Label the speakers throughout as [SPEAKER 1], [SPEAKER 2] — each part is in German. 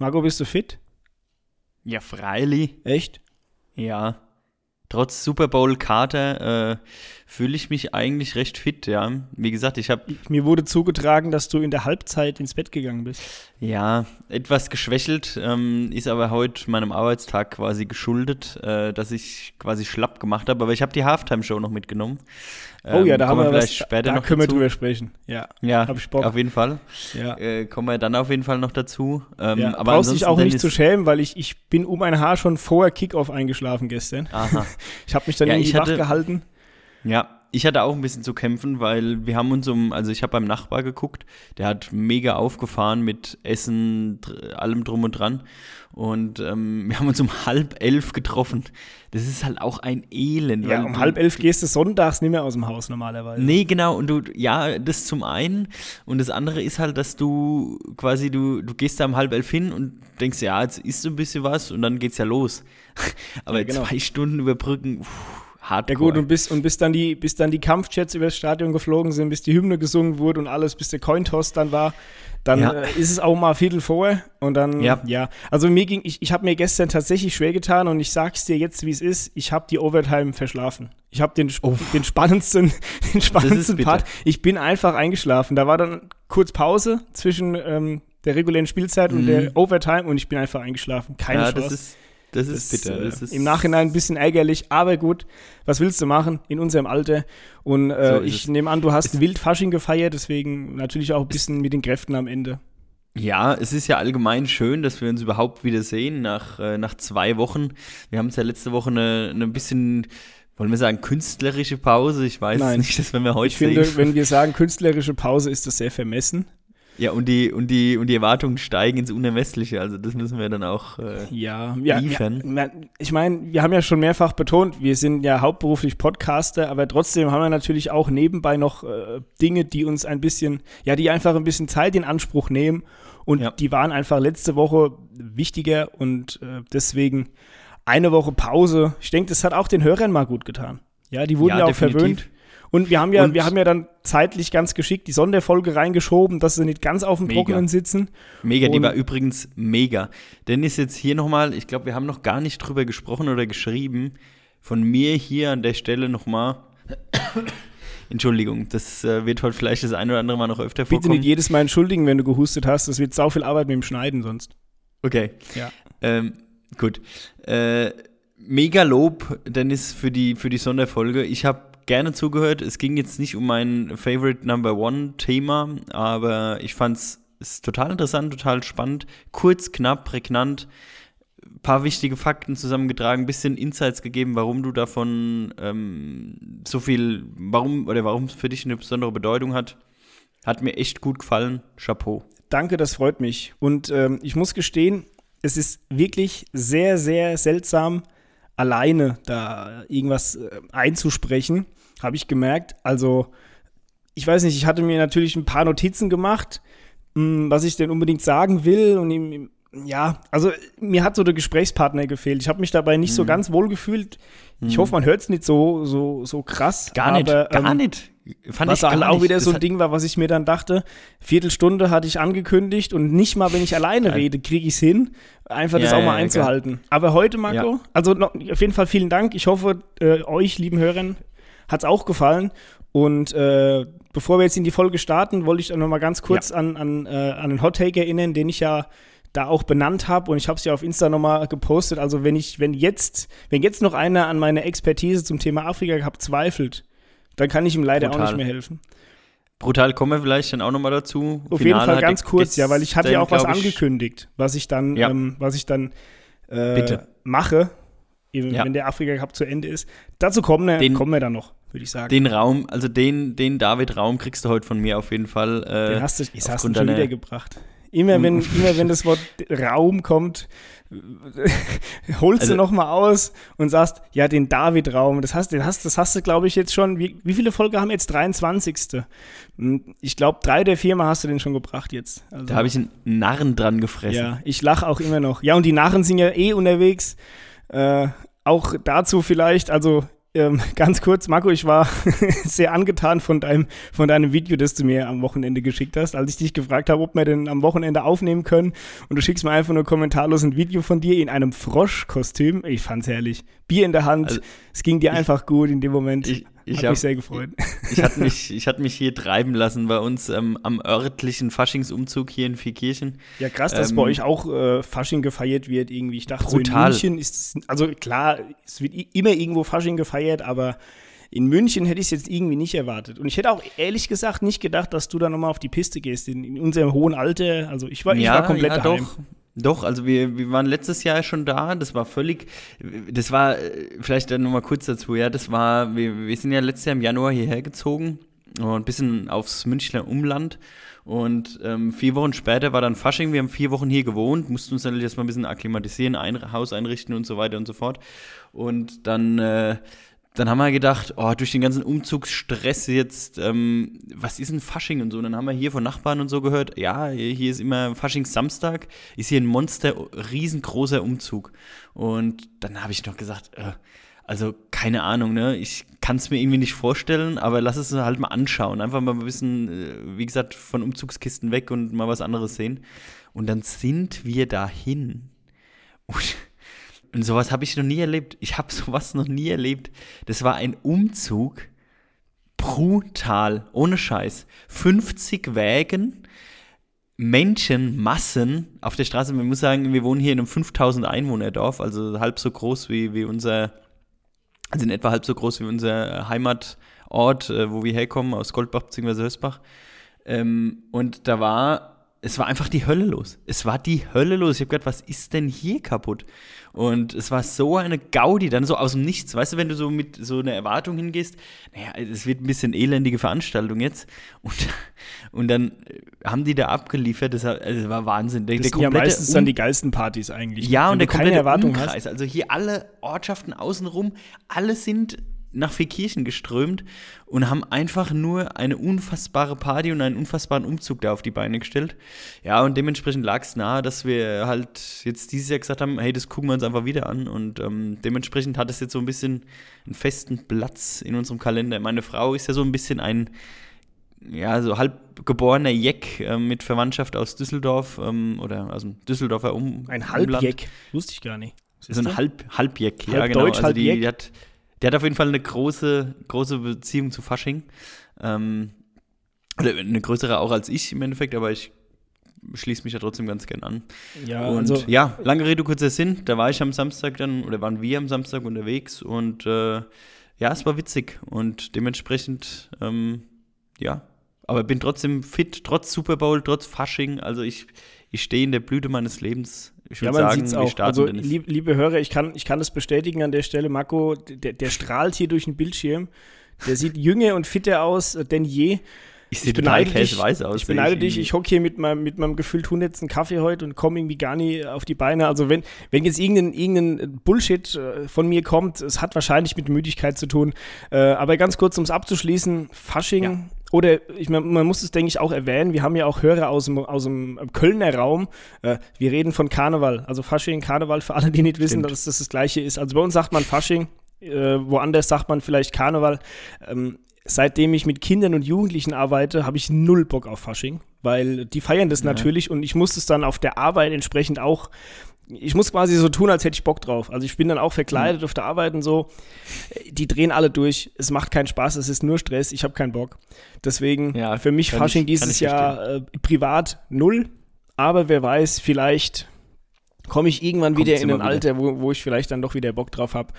[SPEAKER 1] Marco, bist du fit?
[SPEAKER 2] Ja, freilich.
[SPEAKER 1] Echt?
[SPEAKER 2] Ja. Trotz Super Bowl-Karte äh, fühle ich mich eigentlich recht fit, ja. Wie gesagt, ich habe.
[SPEAKER 1] Mir wurde zugetragen, dass du in der Halbzeit ins Bett gegangen bist.
[SPEAKER 2] Ja, etwas geschwächelt, ähm, ist aber heute meinem Arbeitstag quasi geschuldet, äh, dass ich quasi schlapp gemacht habe. Aber ich habe die Halftime-Show noch mitgenommen.
[SPEAKER 1] Ähm, oh ja, da haben wir
[SPEAKER 2] vielleicht
[SPEAKER 1] was,
[SPEAKER 2] später
[SPEAKER 1] da
[SPEAKER 2] noch
[SPEAKER 1] können
[SPEAKER 2] dazu.
[SPEAKER 1] wir drüber sprechen. Ja,
[SPEAKER 2] Ja,
[SPEAKER 1] hab ich Bock.
[SPEAKER 2] auf jeden Fall.
[SPEAKER 1] ja.
[SPEAKER 2] Äh, kommen wir dann auf jeden Fall noch dazu. Ähm,
[SPEAKER 1] ja.
[SPEAKER 2] aber
[SPEAKER 1] Brauchst dich auch nicht zu schämen, weil ich, ich bin um ein Haar schon vor Kickoff eingeschlafen gestern.
[SPEAKER 2] Aha.
[SPEAKER 1] Ich habe mich dann
[SPEAKER 2] Ja,
[SPEAKER 1] irgendwie wach gehalten.
[SPEAKER 2] Ja, ich hatte auch ein bisschen zu kämpfen, weil wir haben uns um, also ich habe beim Nachbar geguckt, der hat mega aufgefahren mit Essen, allem drum und dran. Und ähm, wir haben uns um halb elf getroffen. Das ist halt auch ein Elend.
[SPEAKER 1] Ja, um
[SPEAKER 2] du-
[SPEAKER 1] halb elf gehst du sonntags nicht mehr aus dem Haus normalerweise.
[SPEAKER 2] Nee, genau. Und du, ja, das zum einen. Und das andere ist halt, dass du quasi, du, du gehst da um halb elf hin und denkst, ja, jetzt isst du ein bisschen was und dann geht's ja los. Aber
[SPEAKER 1] Ja, genau.
[SPEAKER 2] zwei Stunden überbrücken, pff, hardcore.
[SPEAKER 1] Ja gut, und bis, und bis dann die, bis dann die Kampfjets übers Stadion geflogen sind, bis die Hymne gesungen wurde und alles, bis der Cointoss dann war, dann
[SPEAKER 2] Ja.
[SPEAKER 1] äh, ist es auch mal Viertel vor und dann, ja.
[SPEAKER 2] Ja.
[SPEAKER 1] Also mir ging, ich, ich habe mir gestern tatsächlich schwer getan und ich sag's dir jetzt, wie es ist, ich habe die Overtime verschlafen. Ich habe den, den spannendsten, den spannendsten
[SPEAKER 2] bitter.
[SPEAKER 1] Part, ich bin einfach eingeschlafen. Da war dann kurz Pause zwischen ähm, der regulären Spielzeit und
[SPEAKER 2] Mhm.
[SPEAKER 1] der Overtime und ich bin einfach eingeschlafen. Keine
[SPEAKER 2] ja,
[SPEAKER 1] Chance.
[SPEAKER 2] das ist, das ist
[SPEAKER 1] Das,
[SPEAKER 2] bitter.
[SPEAKER 1] äh,
[SPEAKER 2] Das ist,
[SPEAKER 1] Im Nachhinein ein bisschen ärgerlich, aber gut, was willst du machen in unserem Alter? Und äh,
[SPEAKER 2] So
[SPEAKER 1] ich nehme an, du hast
[SPEAKER 2] Es-
[SPEAKER 1] Wildfasching gefeiert, deswegen natürlich auch ein bisschen mit den Kräften am Ende.
[SPEAKER 2] Ja, es ist ja allgemein schön, dass wir uns überhaupt wieder sehen nach, äh, nach zwei Wochen. Wir haben es ja letzte Woche eine, eine bisschen, wollen wir sagen, künstlerische Pause. Ich weiß
[SPEAKER 1] Nein.
[SPEAKER 2] nicht, dass wenn wir heute
[SPEAKER 1] Ich finde,
[SPEAKER 2] sehen.
[SPEAKER 1] wenn wir sagen künstlerische Pause, ist das sehr vermessen.
[SPEAKER 2] Ja, und die, und, die, und die Erwartungen steigen ins Unermessliche. Also das müssen wir dann auch. Äh,
[SPEAKER 1] Ja, ja,
[SPEAKER 2] Liefern.
[SPEAKER 1] ja ich meine, wir haben ja schon mehrfach betont, wir sind ja hauptberuflich Podcaster, aber trotzdem haben wir natürlich auch nebenbei noch äh, Dinge, die uns ein bisschen, ja, die einfach ein bisschen Zeit in Anspruch nehmen. Und
[SPEAKER 2] Ja.
[SPEAKER 1] die waren einfach letzte Woche wichtiger und äh, deswegen eine Woche Pause. Ich denke, das hat auch den Hörern mal gut getan. Ja, die wurden ja,
[SPEAKER 2] Ja,
[SPEAKER 1] auch
[SPEAKER 2] definitiv.
[SPEAKER 1] verwöhnt. Und wir haben ja,
[SPEAKER 2] Und-
[SPEAKER 1] wir haben ja dann zeitlich ganz geschickt die Sonderfolge reingeschoben, dass sie nicht ganz auf dem
[SPEAKER 2] Mega.
[SPEAKER 1] Trockenen sitzen.
[SPEAKER 2] Mega, die
[SPEAKER 1] Und-
[SPEAKER 2] war übrigens mega. Dennis jetzt hier nochmal, ich glaube, wir haben noch gar nicht drüber gesprochen oder geschrieben. Von mir hier an der Stelle nochmal. Entschuldigung, das äh, wird heute vielleicht das ein oder andere Mal noch öfter
[SPEAKER 1] Bitte
[SPEAKER 2] vorkommen.
[SPEAKER 1] nicht jedes Mal entschuldigen, wenn du gehustet hast. Das wird sau viel Arbeit mit dem Schneiden sonst.
[SPEAKER 2] Okay.
[SPEAKER 1] Ja.
[SPEAKER 2] Ähm, gut. Äh, mega Lob, Dennis, für die, für die Sonderfolge. Ich habe gerne zugehört. Es ging jetzt nicht um mein Favorite Number One Thema, aber ich fand es total interessant, total spannend. Kurz, knapp, prägnant. Paar wichtige Fakten zusammengetragen, bisschen Insights gegeben, warum du davon ähm, so viel, warum oder warum es für dich eine besondere Bedeutung hat. Hat mir echt gut gefallen. Chapeau.
[SPEAKER 1] Danke, das freut mich. Und ähm, ich muss gestehen, es ist wirklich sehr, sehr seltsam, alleine da irgendwas äh, einzusprechen, habe ich gemerkt. Also, ich weiß nicht, ich hatte mir natürlich ein paar Notizen gemacht, mh, was ich denn unbedingt sagen will. Und ihm, ja, also mir hat so der Gesprächspartner gefehlt. Ich habe mich dabei nicht so ganz wohl gefühlt. Ich hoffe, man hört es nicht so, so, so krass.
[SPEAKER 2] Gar nicht,
[SPEAKER 1] aber,
[SPEAKER 2] gar
[SPEAKER 1] ähm,
[SPEAKER 2] nicht. Fand
[SPEAKER 1] was
[SPEAKER 2] ich gar
[SPEAKER 1] auch
[SPEAKER 2] nicht.
[SPEAKER 1] wieder
[SPEAKER 2] Das
[SPEAKER 1] so ein Ding war, was ich mir dann dachte, Viertelstunde hatte ich angekündigt und nicht mal, wenn ich alleine
[SPEAKER 2] Geil.
[SPEAKER 1] rede, kriege ich es hin, einfach das
[SPEAKER 2] Ja,
[SPEAKER 1] auch mal
[SPEAKER 2] ja,
[SPEAKER 1] einzuhalten. Aber heute, Marco,
[SPEAKER 2] Ja.
[SPEAKER 1] also noch, auf jeden Fall vielen Dank. Ich hoffe, äh, euch, lieben Hörern, hat es auch gefallen. Und äh, bevor wir jetzt in die Folge starten, wollte ich noch mal ganz kurz an, an, äh, an den Hot Take erinnern, den ich ja da auch benannt habe und ich habe es ja auf Insta nochmal gepostet. Also wenn ich, wenn jetzt, wenn jetzt noch einer an meiner Expertise zum Thema Afrika gehabt zweifelt, dann kann ich ihm leider auch
[SPEAKER 2] Brutal.
[SPEAKER 1] nicht mehr helfen.
[SPEAKER 2] Brutal kommen wir vielleicht dann auch nochmal dazu.
[SPEAKER 1] Auf
[SPEAKER 2] Finale
[SPEAKER 1] jeden Fall ganz kurz, ja, weil ich hatte ja auch was angekündigt, was ich dann,
[SPEAKER 2] Ja.
[SPEAKER 1] ähm, was ich dann äh, mache, eben,
[SPEAKER 2] Ja.
[SPEAKER 1] wenn der Afrika Cup zu Ende ist. Dazu kommen wir,
[SPEAKER 2] Den-
[SPEAKER 1] kommen wir dann noch, würde ich sagen.
[SPEAKER 2] Den Raum, also den, den David-Raum kriegst du heute von mir auf jeden Fall. Äh,
[SPEAKER 1] Den hast du, das hast du schon wieder gebracht. Immer wenn, immer wenn das Wort Raum kommt, holst
[SPEAKER 2] Also-
[SPEAKER 1] du noch mal aus und sagst, ja, den David-Raum, das hast, den hast, das hast du, glaube ich, jetzt schon, wie, wie viele Folgen haben wir jetzt? 23. Hm, Ich glaube, drei der vier Mal hast du den schon gebracht jetzt. Also,
[SPEAKER 2] Da habe ich einen Narren dran gefressen.
[SPEAKER 1] Ja, ich lache auch immer noch. Ja, und die Narren sind ja eh unterwegs. Äh, auch dazu vielleicht, also ähm, ganz kurz, Marco, ich war sehr angetan von deinem, von deinem Video, das du mir am Wochenende geschickt hast, als ich dich gefragt habe, ob wir denn am Wochenende aufnehmen können. Und du schickst mir einfach nur kommentarlos ein Video von dir in einem Froschkostüm. Ich fand's herrlich. Bier in der Hand. Also, es ging dir einfach gut in dem Moment.
[SPEAKER 2] Ich, ich Hat hab, mich sehr gefreut. Ich hatte mich, ich hatte mich hier treiben lassen bei uns ähm, am örtlichen Faschingsumzug hier in Vierkirchen.
[SPEAKER 1] Ja, krass, dass ähm, bei euch auch äh, Fasching gefeiert wird irgendwie. Ich dachte, brutal. so in München ist es, also klar, es wird immer irgendwo Fasching gefeiert, aber in München hätte ich es jetzt irgendwie nicht erwartet. Und ich hätte auch ehrlich gesagt nicht gedacht, dass du da nochmal auf die Piste gehst in, in unserem hohen Alter. Also ich war, ich war komplett ja, daheim. Doch.
[SPEAKER 2] Doch, also wir, wir waren letztes Jahr schon da, das war völlig, das war, vielleicht dann nochmal kurz dazu, ja, das war, wir, wir sind ja letztes Jahr im Januar hierher gezogen und ein bisschen aufs Münchner Umland und ähm, vier Wochen später war dann Fasching, wir haben vier Wochen hier gewohnt, mussten uns natürlich erstmal ein bisschen akklimatisieren, ein Haus einrichten und so weiter und so fort. Und dann äh, dann haben wir gedacht, oh, durch den ganzen Umzugsstress jetzt, ähm, was ist ein Fasching und so? Und dann haben wir hier von Nachbarn und so gehört, ja, hier ist immer Faschings-Samstag, ist hier ein Monster, riesengroßer Umzug. Und dann habe ich noch gesagt, äh, also keine Ahnung, ne? Ich kann es mir irgendwie nicht vorstellen, aber lass es halt mal anschauen. Einfach mal ein bisschen, äh, wie gesagt, von Umzugskisten weg und mal was anderes sehen. Und dann sind wir dahin. Und und sowas habe ich noch nie erlebt. Ich habe sowas noch nie erlebt. Das war ein Umzug. Brutal. Ohne Scheiß. 50 Wägen. Menschenmassen auf der Straße. Man muss sagen, wir wohnen hier in einem 5000 Einwohnerdorf, also halb so groß wie, wie unser, also in etwa halb so groß wie unser Heimatort, äh, wo wir herkommen, aus Goldbach bzw. Hösbach. Ähm, und da war es war einfach die Hölle los. Es war die Hölle los. Ich habe gedacht, was ist denn hier kaputt? Und es war so eine Gaudi, dann so aus dem Nichts. Weißt du, wenn du so mit so einer Erwartung hingehst, naja, es wird ein bisschen elendige Veranstaltung jetzt. Und, und dann haben die da abgeliefert. Das, war, also das war Wahnsinn.
[SPEAKER 1] Der, das sind ja meistens um dann die geilsten Partys eigentlich.
[SPEAKER 2] Ja, und der komplette Erwartung Umkreis. Hast. Also hier alle Ortschaften außenrum, alle sind nach Vierkirchen geströmt und haben einfach nur eine unfassbare Party und einen unfassbaren Umzug da auf die Beine gestellt. Ja, und dementsprechend lag es nahe, dass wir halt jetzt dieses Jahr gesagt haben, hey, das gucken wir uns einfach wieder an. Und ähm, dementsprechend hat es jetzt so ein bisschen einen festen Platz in unserem Kalender. Meine Frau ist ja so ein bisschen ein, ja, so halbgeborener Jeck äh, mit Verwandtschaft aus Düsseldorf ähm, oder aus dem Düsseldorfer Um.
[SPEAKER 1] Ein Halbjeck, wusste ich gar nicht.
[SPEAKER 2] So ein Halb, Halbjeck, halb ja, genau. Deutsch, also die, die hat der hat auf jeden Fall eine große, große Beziehung zu Fasching. Ähm, oder eine größere auch als ich im Endeffekt, aber ich schließe mich ja trotzdem ganz gern an. Ja, und also, ja, lange Rede, kurzer Sinn. Da war ich am Samstag dann, oder waren wir am Samstag unterwegs und äh, ja, es war witzig und dementsprechend, ähm, ja, aber bin trotzdem fit, trotz Super Bowl, trotz Fasching. Also ich, ich stehe in der Blüte meines Lebens. Ich würde ja, sagen, wir
[SPEAKER 1] starten Also, lieb, liebe Hörer, ich kann, ich kann das bestätigen an der Stelle. Marco, der, der strahlt hier durch den Bildschirm. Der sieht jünger und fitter aus denn je.
[SPEAKER 2] Ich sehe total weiß
[SPEAKER 1] aus. Ich beneide dich, ich hocke hier mit meinem, mit meinem gefühlt hundertsten Kaffee heute und komme irgendwie gar nie auf die Beine. Also wenn, wenn jetzt irgendein, irgendein Bullshit äh, von mir kommt, es hat wahrscheinlich mit Müdigkeit zu tun. Äh, aber ganz kurz, um es abzuschließen, Fasching ja. Oder ich man muss es, denke ich, auch erwähnen, wir haben ja auch Hörer aus dem, aus dem Kölner Raum. Äh, wir reden von Karneval, also Fasching, Karneval, für alle, die nicht wissen, dass das das gleiche ist. Also bei uns sagt man Fasching, äh, woanders sagt man vielleicht Karneval. Ähm, seitdem ich mit Kindern und Jugendlichen arbeite, habe ich null Bock auf Fasching, weil die feiern das ja. natürlich und ich muss es dann auf der Arbeit entsprechend auch ich muss quasi so tun, als hätte ich Bock drauf. Also ich bin dann auch verkleidet mhm. auf der Arbeit und so. Die drehen alle durch. Es macht keinen Spaß, es ist nur Stress. Ich habe keinen Bock. Deswegen ja, für mich Fasching ich, dieses Jahr äh, privat null. Aber wer weiß, vielleicht komme ich irgendwann Kommt wieder in ein Alter, wo, wo ich vielleicht dann doch wieder Bock drauf habe.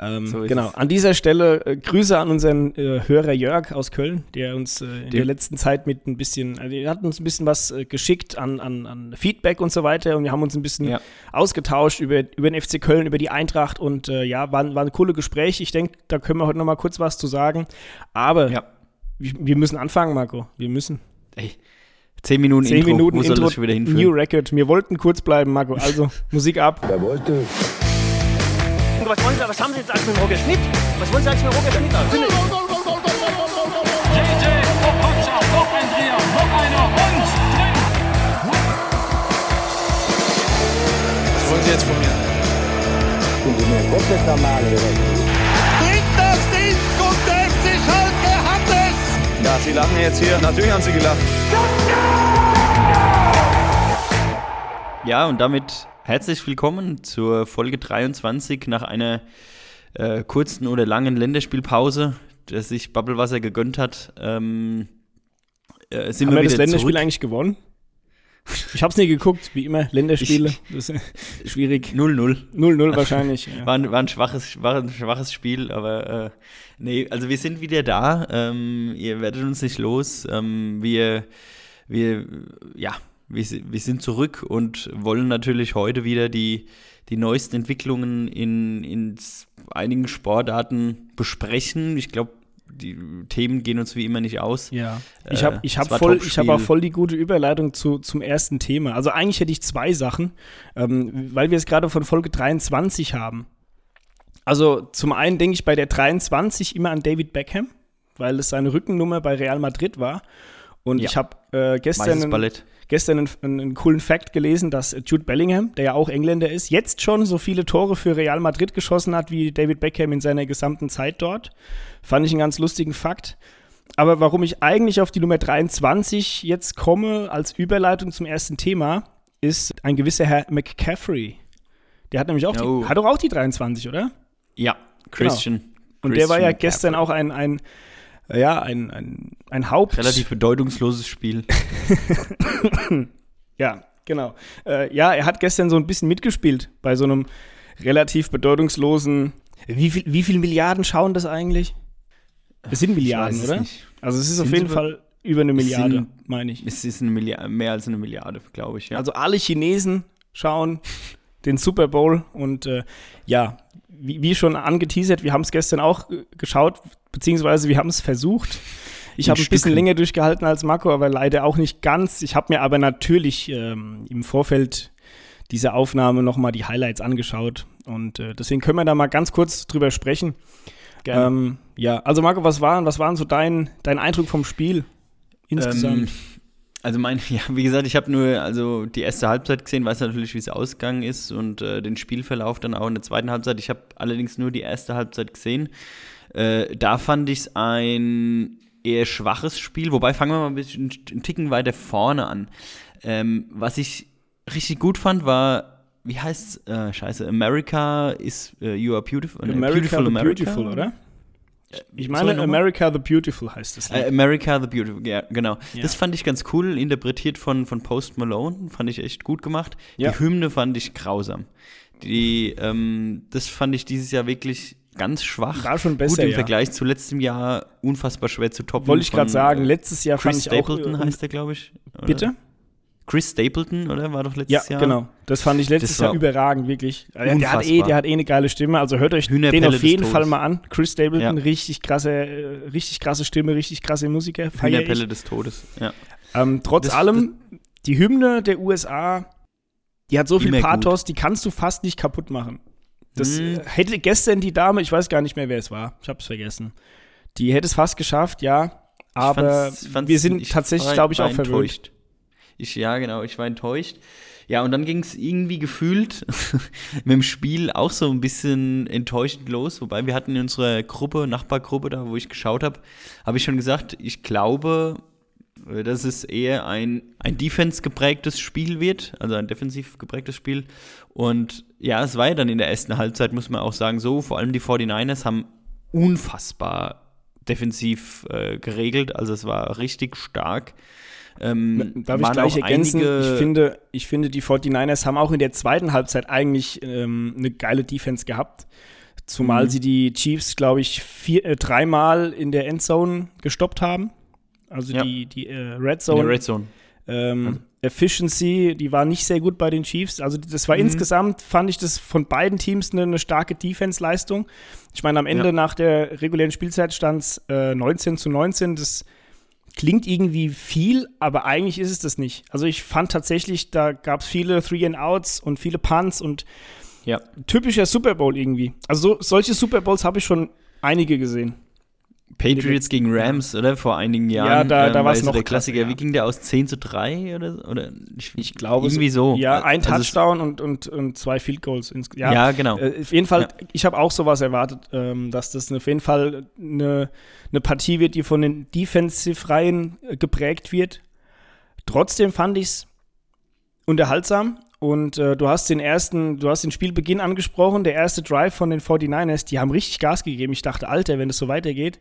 [SPEAKER 1] Ähm, so genau. Es. An dieser Stelle äh, Grüße an unseren äh, Hörer Jörg aus Köln, der uns äh, in der letzten Zeit mit ein bisschen, also er hat uns ein bisschen was äh, geschickt an, an, an, Feedback und so weiter und wir haben uns ein bisschen ja. ausgetauscht über, über den FC Köln, über die Eintracht und äh, ja, war, war ein cooles Gespräch. Ich denke, da können wir heute noch mal kurz was zu sagen. Aber ja. wir, wir müssen anfangen, Marco. Wir müssen.
[SPEAKER 2] Ey. Zehn Minuten
[SPEAKER 1] Zehn Intro, Minuten wo Intro, soll das schon wieder hinführen? New Record. Wir wollten kurz bleiben, Marco. Also, Musik ab.
[SPEAKER 3] Wer wollte
[SPEAKER 4] was wollen Sie, was haben Sie jetzt eigentlich mit dem Roger Schmidt? Was wollen Sie eigentlich mit dem Roger Schmidt? Also? JJ, Okocha, noch ein Dreher, noch einer und drin!
[SPEAKER 3] Was wollen Sie jetzt von mir? Sind Sie mir komplett normal, oder?
[SPEAKER 5] Bringt das
[SPEAKER 3] und der FC Schalke hat es!
[SPEAKER 5] Ja, Sie lachen jetzt hier. Natürlich haben Sie gelacht.
[SPEAKER 2] Ja, und damit herzlich willkommen zur Folge 23 nach einer äh, kurzen oder langen Länderspielpause, der sich Bubblewasser gegönnt hat. Ähm, äh, sind
[SPEAKER 1] Haben
[SPEAKER 2] wir
[SPEAKER 1] wir das Länderspiel
[SPEAKER 2] zurück.
[SPEAKER 1] eigentlich gewonnen? Ich habe es nie geguckt, wie immer. Länderspiele, das ist schwierig.
[SPEAKER 2] 0-0.
[SPEAKER 1] 0-0 wahrscheinlich. Ja.
[SPEAKER 2] War, ein, war, ein schwaches, war ein schwaches Spiel, aber äh, nee, also wir sind wieder da. Ähm, ihr werdet uns nicht los. Ähm, wir, wir, ja, wir, wir sind zurück und wollen natürlich heute wieder die, die neuesten Entwicklungen in, in einigen Sportarten besprechen. Ich glaube, die Themen gehen uns wie immer nicht aus.
[SPEAKER 1] Ja, ich
[SPEAKER 2] Äh,
[SPEAKER 1] habe ich hab voll, ich hab auch voll die gute Überleitung zu, zum ersten Thema. Also eigentlich hätte ich zwei Sachen, ähm, weil wir es gerade von Folge 23 haben. Also zum einen denke ich bei der 23 immer an David Beckham, weil es seine Rückennummer bei Real Madrid war. Und
[SPEAKER 2] Ja.
[SPEAKER 1] ich habe äh, gestern,
[SPEAKER 2] Weißes
[SPEAKER 1] einen,
[SPEAKER 2] Ballett.
[SPEAKER 1] Gestern einen, einen coolen Fact gelesen, dass Jude Bellingham, der ja auch Engländer ist, jetzt schon so viele Tore für Real Madrid geschossen hat wie David Beckham in seiner gesamten Zeit dort. Fand ich einen ganz lustigen Fakt. Aber warum ich eigentlich auf die Nummer 23 jetzt komme als Überleitung zum ersten Thema, ist ein gewisser Herr McCaffrey. Der hat nämlich auch
[SPEAKER 2] Oh.
[SPEAKER 1] die, hat doch auch die 23, oder?
[SPEAKER 2] Ja, Christian.
[SPEAKER 1] Und der war ja
[SPEAKER 2] Christian
[SPEAKER 1] gestern
[SPEAKER 2] Caffrey.
[SPEAKER 1] auch ein, ein ja, ein, ein, ein Haupt.
[SPEAKER 2] Relativ bedeutungsloses Spiel.
[SPEAKER 1] Ja, genau. Äh, ja, er hat gestern so ein bisschen mitgespielt bei so einem relativ bedeutungslosen. Wie viel, wie viel Milliarden schauen das eigentlich? Es sind Milliarden, oder?
[SPEAKER 2] nicht.
[SPEAKER 1] Also es ist
[SPEAKER 2] Sind
[SPEAKER 1] auf jeden Fall über eine Milliarde,
[SPEAKER 2] sind-
[SPEAKER 1] meine ich.
[SPEAKER 2] Es ist eine Milliarde, mehr als eine Milliarde, glaube ich. Ja.
[SPEAKER 1] Also alle Chinesen schauen den Super Bowl und äh, ja, wie, wie schon angeteasert, wir haben es gestern auch äh, geschaut, beziehungsweise wir haben es versucht. Ich habe ein bisschen länger durchgehalten als Marco, aber leider auch nicht ganz. Ich habe mir aber natürlich ähm, im Vorfeld dieser Aufnahme nochmal die Highlights angeschaut und äh, deswegen können wir da mal ganz kurz drüber sprechen.
[SPEAKER 2] Gerne.
[SPEAKER 1] Ähm, ja, also Marco, was waren, was waren so dein, dein Eindruck vom Spiel insgesamt?
[SPEAKER 2] Ähm, also mein, ja, wie gesagt, ich habe nur also die erste Halbzeit gesehen, weiß natürlich, wie es ausgegangen ist und äh, den Spielverlauf dann auch in der zweiten Halbzeit. Ich habe allerdings nur die erste Halbzeit gesehen. Äh, da fand ich es ein eher schwaches Spiel, wobei fangen wir mal ein bisschen einen Ticken weiter vorne an. Ähm, was ich richtig gut fand, war, wie heißt äh, scheiße, America is uh, You Are Beautiful. äh,
[SPEAKER 1] America the Beautiful, oder? Ich
[SPEAKER 2] Sorry,
[SPEAKER 1] meine? America the Beautiful heißt es.
[SPEAKER 2] Äh, America the Beautiful, ja, genau.
[SPEAKER 1] Ja.
[SPEAKER 2] Das fand ich ganz cool, interpretiert von, von Post Malone, fand ich echt gut gemacht.
[SPEAKER 1] Ja.
[SPEAKER 2] Die Hymne fand ich grausam. Die, ähm, das fand ich dieses Jahr wirklich ganz schwach.
[SPEAKER 1] War schon besser,
[SPEAKER 2] Gut im
[SPEAKER 1] ja.
[SPEAKER 2] Vergleich zu letztem Jahr unfassbar schwer zu toppen.
[SPEAKER 1] Wollte ich gerade sagen,
[SPEAKER 2] äh,
[SPEAKER 1] letztes Jahr
[SPEAKER 2] Chris
[SPEAKER 1] fand ich auch.
[SPEAKER 2] Stapleton
[SPEAKER 1] äh,
[SPEAKER 2] heißt der, glaube ich. oder?
[SPEAKER 1] Bitte?
[SPEAKER 2] Chris Stapleton, oder? War doch
[SPEAKER 1] Ja,
[SPEAKER 2] letztes Jahr.
[SPEAKER 1] genau. Das fand ich letztes
[SPEAKER 2] Das
[SPEAKER 1] Jahr überragend, wirklich. Der, der, hat eh, der hat eh eine geile Stimme. Also hört euch den auf jeden. Fall mal an. Chris Stapleton,
[SPEAKER 2] Ja.
[SPEAKER 1] richtig krasse, äh, richtig krasse Stimme, richtig krasse Musiker.
[SPEAKER 2] Hühnerpelle
[SPEAKER 1] ich.
[SPEAKER 2] des Todes. Ja.
[SPEAKER 1] Ähm, trotz
[SPEAKER 2] Das-
[SPEAKER 1] allem, die Hymne der USA, die hat so viel
[SPEAKER 2] Immer gut.
[SPEAKER 1] Pathos, die kannst du fast nicht kaputt machen. Das
[SPEAKER 2] Hm.
[SPEAKER 1] hätte gestern die Dame, ich weiß gar nicht mehr, wer es war, ich habe es vergessen. Die hätte es fast geschafft, ja. Aber
[SPEAKER 2] fand's- fand's-
[SPEAKER 1] wir sind
[SPEAKER 2] ich
[SPEAKER 1] tatsächlich, glaube ich, auch verwöhnt.
[SPEAKER 2] Ich, ja, genau, ich war enttäuscht. Ja, und dann ging es irgendwie gefühlt mit dem Spiel auch so ein bisschen enttäuschend los. Wobei wir hatten in unserer Gruppe, Nachbargruppe, da wo ich geschaut habe, habe ich schon gesagt, ich glaube, äh, dass es eher ein, ein Defense geprägtes Spiel wird, also ein defensiv geprägtes Spiel. Und ja, es war ja dann in der ersten Halbzeit, muss man auch sagen, so. Vor allem die 49ers haben unfassbar defensiv äh, geregelt. Also es war richtig stark. Ähm,
[SPEAKER 1] Darf ich gleich ergänzen? Ich finde, ich finde, die 49ers haben auch in der zweiten Halbzeit eigentlich ähm, eine geile Defense gehabt. Zumal
[SPEAKER 2] Mhm.
[SPEAKER 1] sie die Chiefs, glaube ich, vier, äh, dreimal in der Endzone gestoppt haben. Also
[SPEAKER 2] Ja.
[SPEAKER 1] die, die äh, Red
[SPEAKER 2] in der
[SPEAKER 1] Zone.
[SPEAKER 2] Red Zone.
[SPEAKER 1] Ähm, Efficiency, die war nicht sehr gut bei den Chiefs. Also das war
[SPEAKER 2] Mhm.
[SPEAKER 1] insgesamt, fand ich das von beiden Teams eine, eine starke Defense-Leistung. Ich meine, am Ende
[SPEAKER 2] Ja.
[SPEAKER 1] nach der regulären Spielzeit stand es äh, 19 zu 19. Das klingt irgendwie viel, aber eigentlich ist es das nicht. Also ich fand tatsächlich, da gab es viele Three-and-Outs und viele Punts und
[SPEAKER 2] Ja.
[SPEAKER 1] typischer Super Bowl irgendwie. Also so, solche Super Bowls habe ich schon einige gesehen.
[SPEAKER 2] Patriots gegen Rams, oder? Vor einigen Jahren.
[SPEAKER 1] Ja, da- da
[SPEAKER 2] ähm, war so
[SPEAKER 1] noch
[SPEAKER 2] der Klassiker.
[SPEAKER 1] krasser,
[SPEAKER 2] Wie
[SPEAKER 1] ja.
[SPEAKER 2] ging der aus 10 zu 3 oder? oder ich,
[SPEAKER 1] Ich glaube
[SPEAKER 2] Irgendwie so.
[SPEAKER 1] Ja, ein
[SPEAKER 2] Also es-
[SPEAKER 1] Touchdown und, und, und zwei Field Goals. ins-
[SPEAKER 2] Ja, genau.
[SPEAKER 1] Äh, auf jeden Fall,
[SPEAKER 2] Ja.
[SPEAKER 1] ich habe auch sowas erwartet, ähm, dass das auf jeden Fall eine, eine Partie wird, die von den Defensive-Reihen äh, geprägt wird. Trotzdem fand ich es unterhaltsam und äh, du hast den ersten, du hast den Spielbeginn angesprochen, der erste Drive von den 49ers, die haben richtig Gas gegeben. Ich dachte, Alter, wenn es so weitergeht.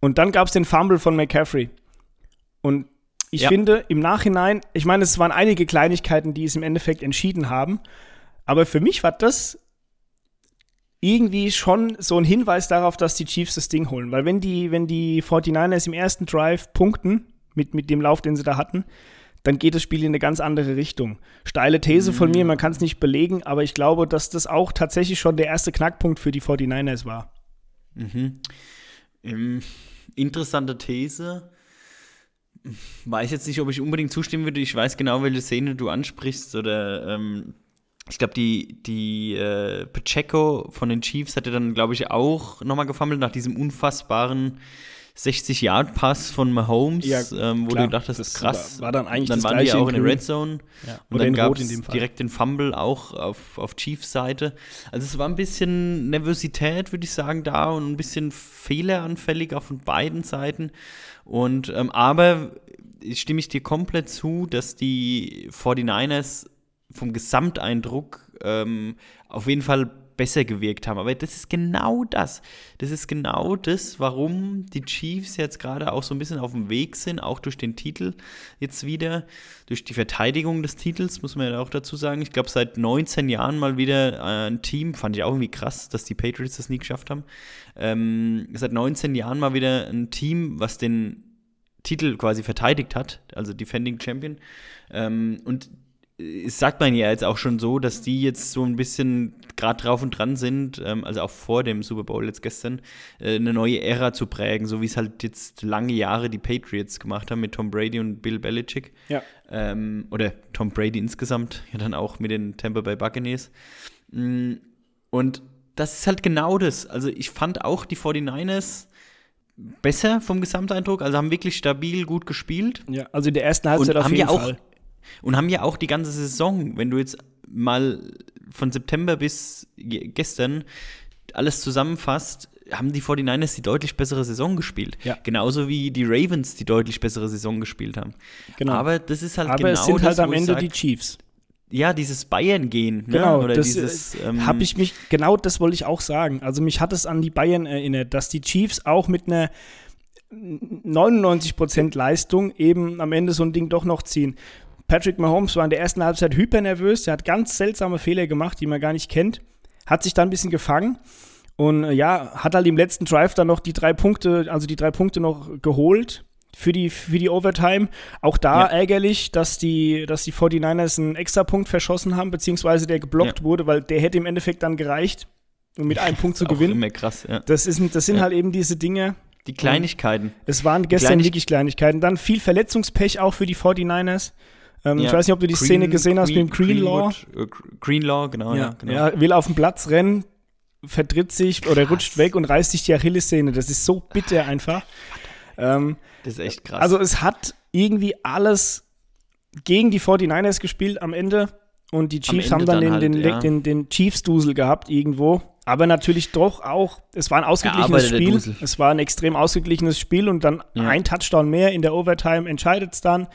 [SPEAKER 1] Und dann gab es den Fumble von McCaffrey. Und ich
[SPEAKER 2] Ja.
[SPEAKER 1] finde im Nachhinein, ich meine, es waren einige Kleinigkeiten, die es im Endeffekt entschieden haben. Aber für mich war das irgendwie schon so ein Hinweis darauf, dass die Chiefs das Ding holen. Weil wenn die, wenn die 49ers im ersten Drive punkten, mit, mit dem Lauf, den sie da hatten, dann geht das Spiel in eine ganz andere Richtung. Steile These von mir, man kann es nicht belegen, aber ich glaube, dass das auch tatsächlich schon der erste Knackpunkt für die 49ers war.
[SPEAKER 2] Ähm, interessante These. Weiß jetzt nicht, ob ich unbedingt zustimmen würde. Ich weiß genau, welche Szene du ansprichst. Oder ähm, ich glaube, die, die äh, Pacheco von den Chiefs hatte dann, glaube ich, auch nochmal gefummelt nach diesem unfassbaren 60-Yard-Pass von Mahomes,
[SPEAKER 1] Ja,
[SPEAKER 2] ähm, wo
[SPEAKER 1] klar.
[SPEAKER 2] du gedacht hast,
[SPEAKER 1] Das
[SPEAKER 2] krass.
[SPEAKER 1] war- war dann eigentlich
[SPEAKER 2] dann
[SPEAKER 1] das
[SPEAKER 2] waren die auch
[SPEAKER 1] in
[SPEAKER 2] der. Red Zone.
[SPEAKER 1] Ja.
[SPEAKER 2] Und
[SPEAKER 1] Oder
[SPEAKER 2] dann gab es direkt den Fumble auch auf, auf Chiefs Seite. Also es war ein bisschen Nervosität, würde ich sagen, da und ein bisschen fehleranfällig auf von beiden Seiten. Und ähm, aber stimme ich dir komplett zu, dass die 49ers vom Gesamteindruck ähm, auf jeden Fall besser gewirkt haben. Aber das ist genau das. Das ist genau das, warum die Chiefs jetzt gerade auch so ein bisschen auf dem Weg sind, auch durch den Titel jetzt wieder, durch die Verteidigung des Titels, muss man ja auch dazu sagen. Ich glaube, seit 19 Jahren mal wieder äh, ein Team, fand ich auch irgendwie krass, dass die Patriots das nie geschafft haben. Ähm, seit 19 Jahren mal wieder ein Team, was den Titel quasi verteidigt hat, also Defending Champion. Ähm, und sagt man ja jetzt auch schon so, dass die jetzt so ein bisschen gerade drauf und dran sind, ähm, also auch vor dem Super Bowl jetzt gestern, äh, eine neue Ära zu prägen, so wie es halt jetzt lange Jahre die Patriots gemacht haben mit Tom Brady und Bill Belichick.
[SPEAKER 1] Ja.
[SPEAKER 2] Ähm, oder Tom Brady insgesamt, ja dann auch mit den Tampa Bay Buccaneers. Mm, Und das ist halt genau das. Also ich fand auch die 49ers besser vom Gesamteindruck, also haben wirklich stabil gut gespielt
[SPEAKER 1] Ja, also in der ersten Halbzeit
[SPEAKER 2] und
[SPEAKER 1] auf
[SPEAKER 2] haben
[SPEAKER 1] jeden
[SPEAKER 2] ja auch
[SPEAKER 1] Fall.
[SPEAKER 2] Und haben ja auch die ganze Saison, wenn du jetzt mal von September bis ge- gestern alles zusammenfasst, haben die 49ers die deutlich bessere Saison gespielt.
[SPEAKER 1] Ja.
[SPEAKER 2] Genauso wie die Ravens die deutlich bessere Saison gespielt haben.
[SPEAKER 1] Genau.
[SPEAKER 2] Aber das ist halt
[SPEAKER 1] Aber
[SPEAKER 2] genau
[SPEAKER 1] es sind
[SPEAKER 2] das,
[SPEAKER 1] halt am Ende
[SPEAKER 2] sag,
[SPEAKER 1] die Chiefs.
[SPEAKER 2] ja, dieses Bayern-Gehen. Ne?
[SPEAKER 1] Genau,
[SPEAKER 2] Oder
[SPEAKER 1] das
[SPEAKER 2] dieses, ähm,
[SPEAKER 1] habe ich mich, genau das wollte ich auch sagen. Also mich hat es an die Bayern erinnert, dass die Chiefs auch mit einer 99% Leistung eben am Ende so ein Ding doch noch ziehen. Patrick Mahomes war in der ersten Halbzeit hypernervös, er hat ganz seltsame Fehler gemacht, die man gar nicht kennt, hat sich dann ein bisschen gefangen und äh, ja, hat halt im letzten Drive dann noch die drei Punkte, also die drei Punkte noch geholt für die, für die Overtime. Auch da
[SPEAKER 2] Ja.
[SPEAKER 1] ärgerlich, dass die, dass die 49ers einen Extrapunkt verschossen haben, beziehungsweise der geblockt
[SPEAKER 2] Ja.
[SPEAKER 1] wurde, weil der hätte im Endeffekt dann gereicht, um mit einem Punkt zu gewinnen.
[SPEAKER 2] Immer krass, ja.
[SPEAKER 1] Das, ist, das sind
[SPEAKER 2] Ja.
[SPEAKER 1] halt eben diese Dinge.
[SPEAKER 2] Die Kleinigkeiten.
[SPEAKER 1] Es waren gestern
[SPEAKER 2] Kleinig-
[SPEAKER 1] wirklich Kleinigkeiten. Dann viel Verletzungspech auch für die 49ers. Ähm,
[SPEAKER 2] Ja.
[SPEAKER 1] Ich weiß nicht, ob du die Szene
[SPEAKER 2] Green-
[SPEAKER 1] gesehen hast mit dem
[SPEAKER 2] Green-
[SPEAKER 1] Greenlaw.
[SPEAKER 2] Greenwood, äh, Greenlaw, genau, ja, genau.
[SPEAKER 1] Er will auf den Platz rennen, vertritt sich oder rutscht weg und reißt sich die Achillessehne. Das ist so bitter einfach. Ähm,
[SPEAKER 2] Das ist echt krass.
[SPEAKER 1] also es hat irgendwie alles gegen die 49ers gespielt am Ende. Und die Chiefs haben dann, den,
[SPEAKER 2] halt,
[SPEAKER 1] den,
[SPEAKER 2] ja.
[SPEAKER 1] den, den Chiefs-Dusel gehabt irgendwo. Aber natürlich doch auch, es war ein ausgeglichenes Spiel. Es war ein extrem ausgeglichenes Spiel und dann
[SPEAKER 2] Ja.
[SPEAKER 1] ein Touchdown mehr in der Overtime entscheidet es dann.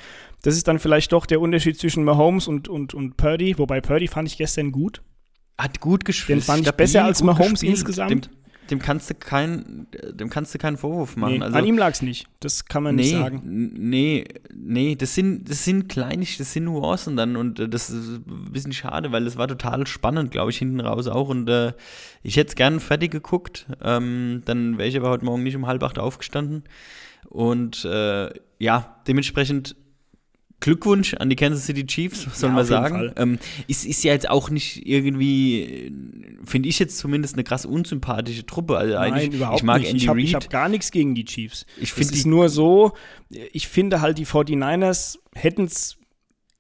[SPEAKER 1] Das ist dann vielleicht doch der Unterschied zwischen Mahomes und, und, und Purdy. Wobei Purdy fand ich gestern gut.
[SPEAKER 2] Hat gut gespielt.
[SPEAKER 1] Den fand ich besser als Mahomes
[SPEAKER 2] gespielt.
[SPEAKER 1] insgesamt.
[SPEAKER 2] Dem, dem, kannst du kein, dem kannst du keinen Vorwurf machen.
[SPEAKER 1] Nee,
[SPEAKER 2] also,
[SPEAKER 1] an ihm lag es nicht. Das kann man
[SPEAKER 2] nee,
[SPEAKER 1] nicht sagen.
[SPEAKER 2] nee, nee, das sind, das sind Kleinig, das sind Nuancen dann und äh, das ist ein bisschen schade, weil das war total spannend, glaube ich, hinten raus auch und äh, ich hätte es gern fertig geguckt, ähm, dann wäre ich aber heute Morgen nicht um halb acht aufgestanden und äh, ja, dementsprechend Glückwunsch an die Kansas City Chiefs, was soll
[SPEAKER 1] Ja,
[SPEAKER 2] man sagen. Ähm, ist, ist ja jetzt auch nicht irgendwie, finde ich jetzt zumindest eine krass unsympathische Truppe. Also
[SPEAKER 1] Nein,
[SPEAKER 2] eigentlich,
[SPEAKER 1] überhaupt
[SPEAKER 2] ich mag
[SPEAKER 1] nicht.
[SPEAKER 2] Andy
[SPEAKER 1] ich habe
[SPEAKER 2] Reid.
[SPEAKER 1] hab gar nichts gegen die Chiefs.
[SPEAKER 2] Ich
[SPEAKER 1] Es
[SPEAKER 2] finde
[SPEAKER 1] ist
[SPEAKER 2] die-
[SPEAKER 1] nur so, ich finde halt, die 49ers hätten es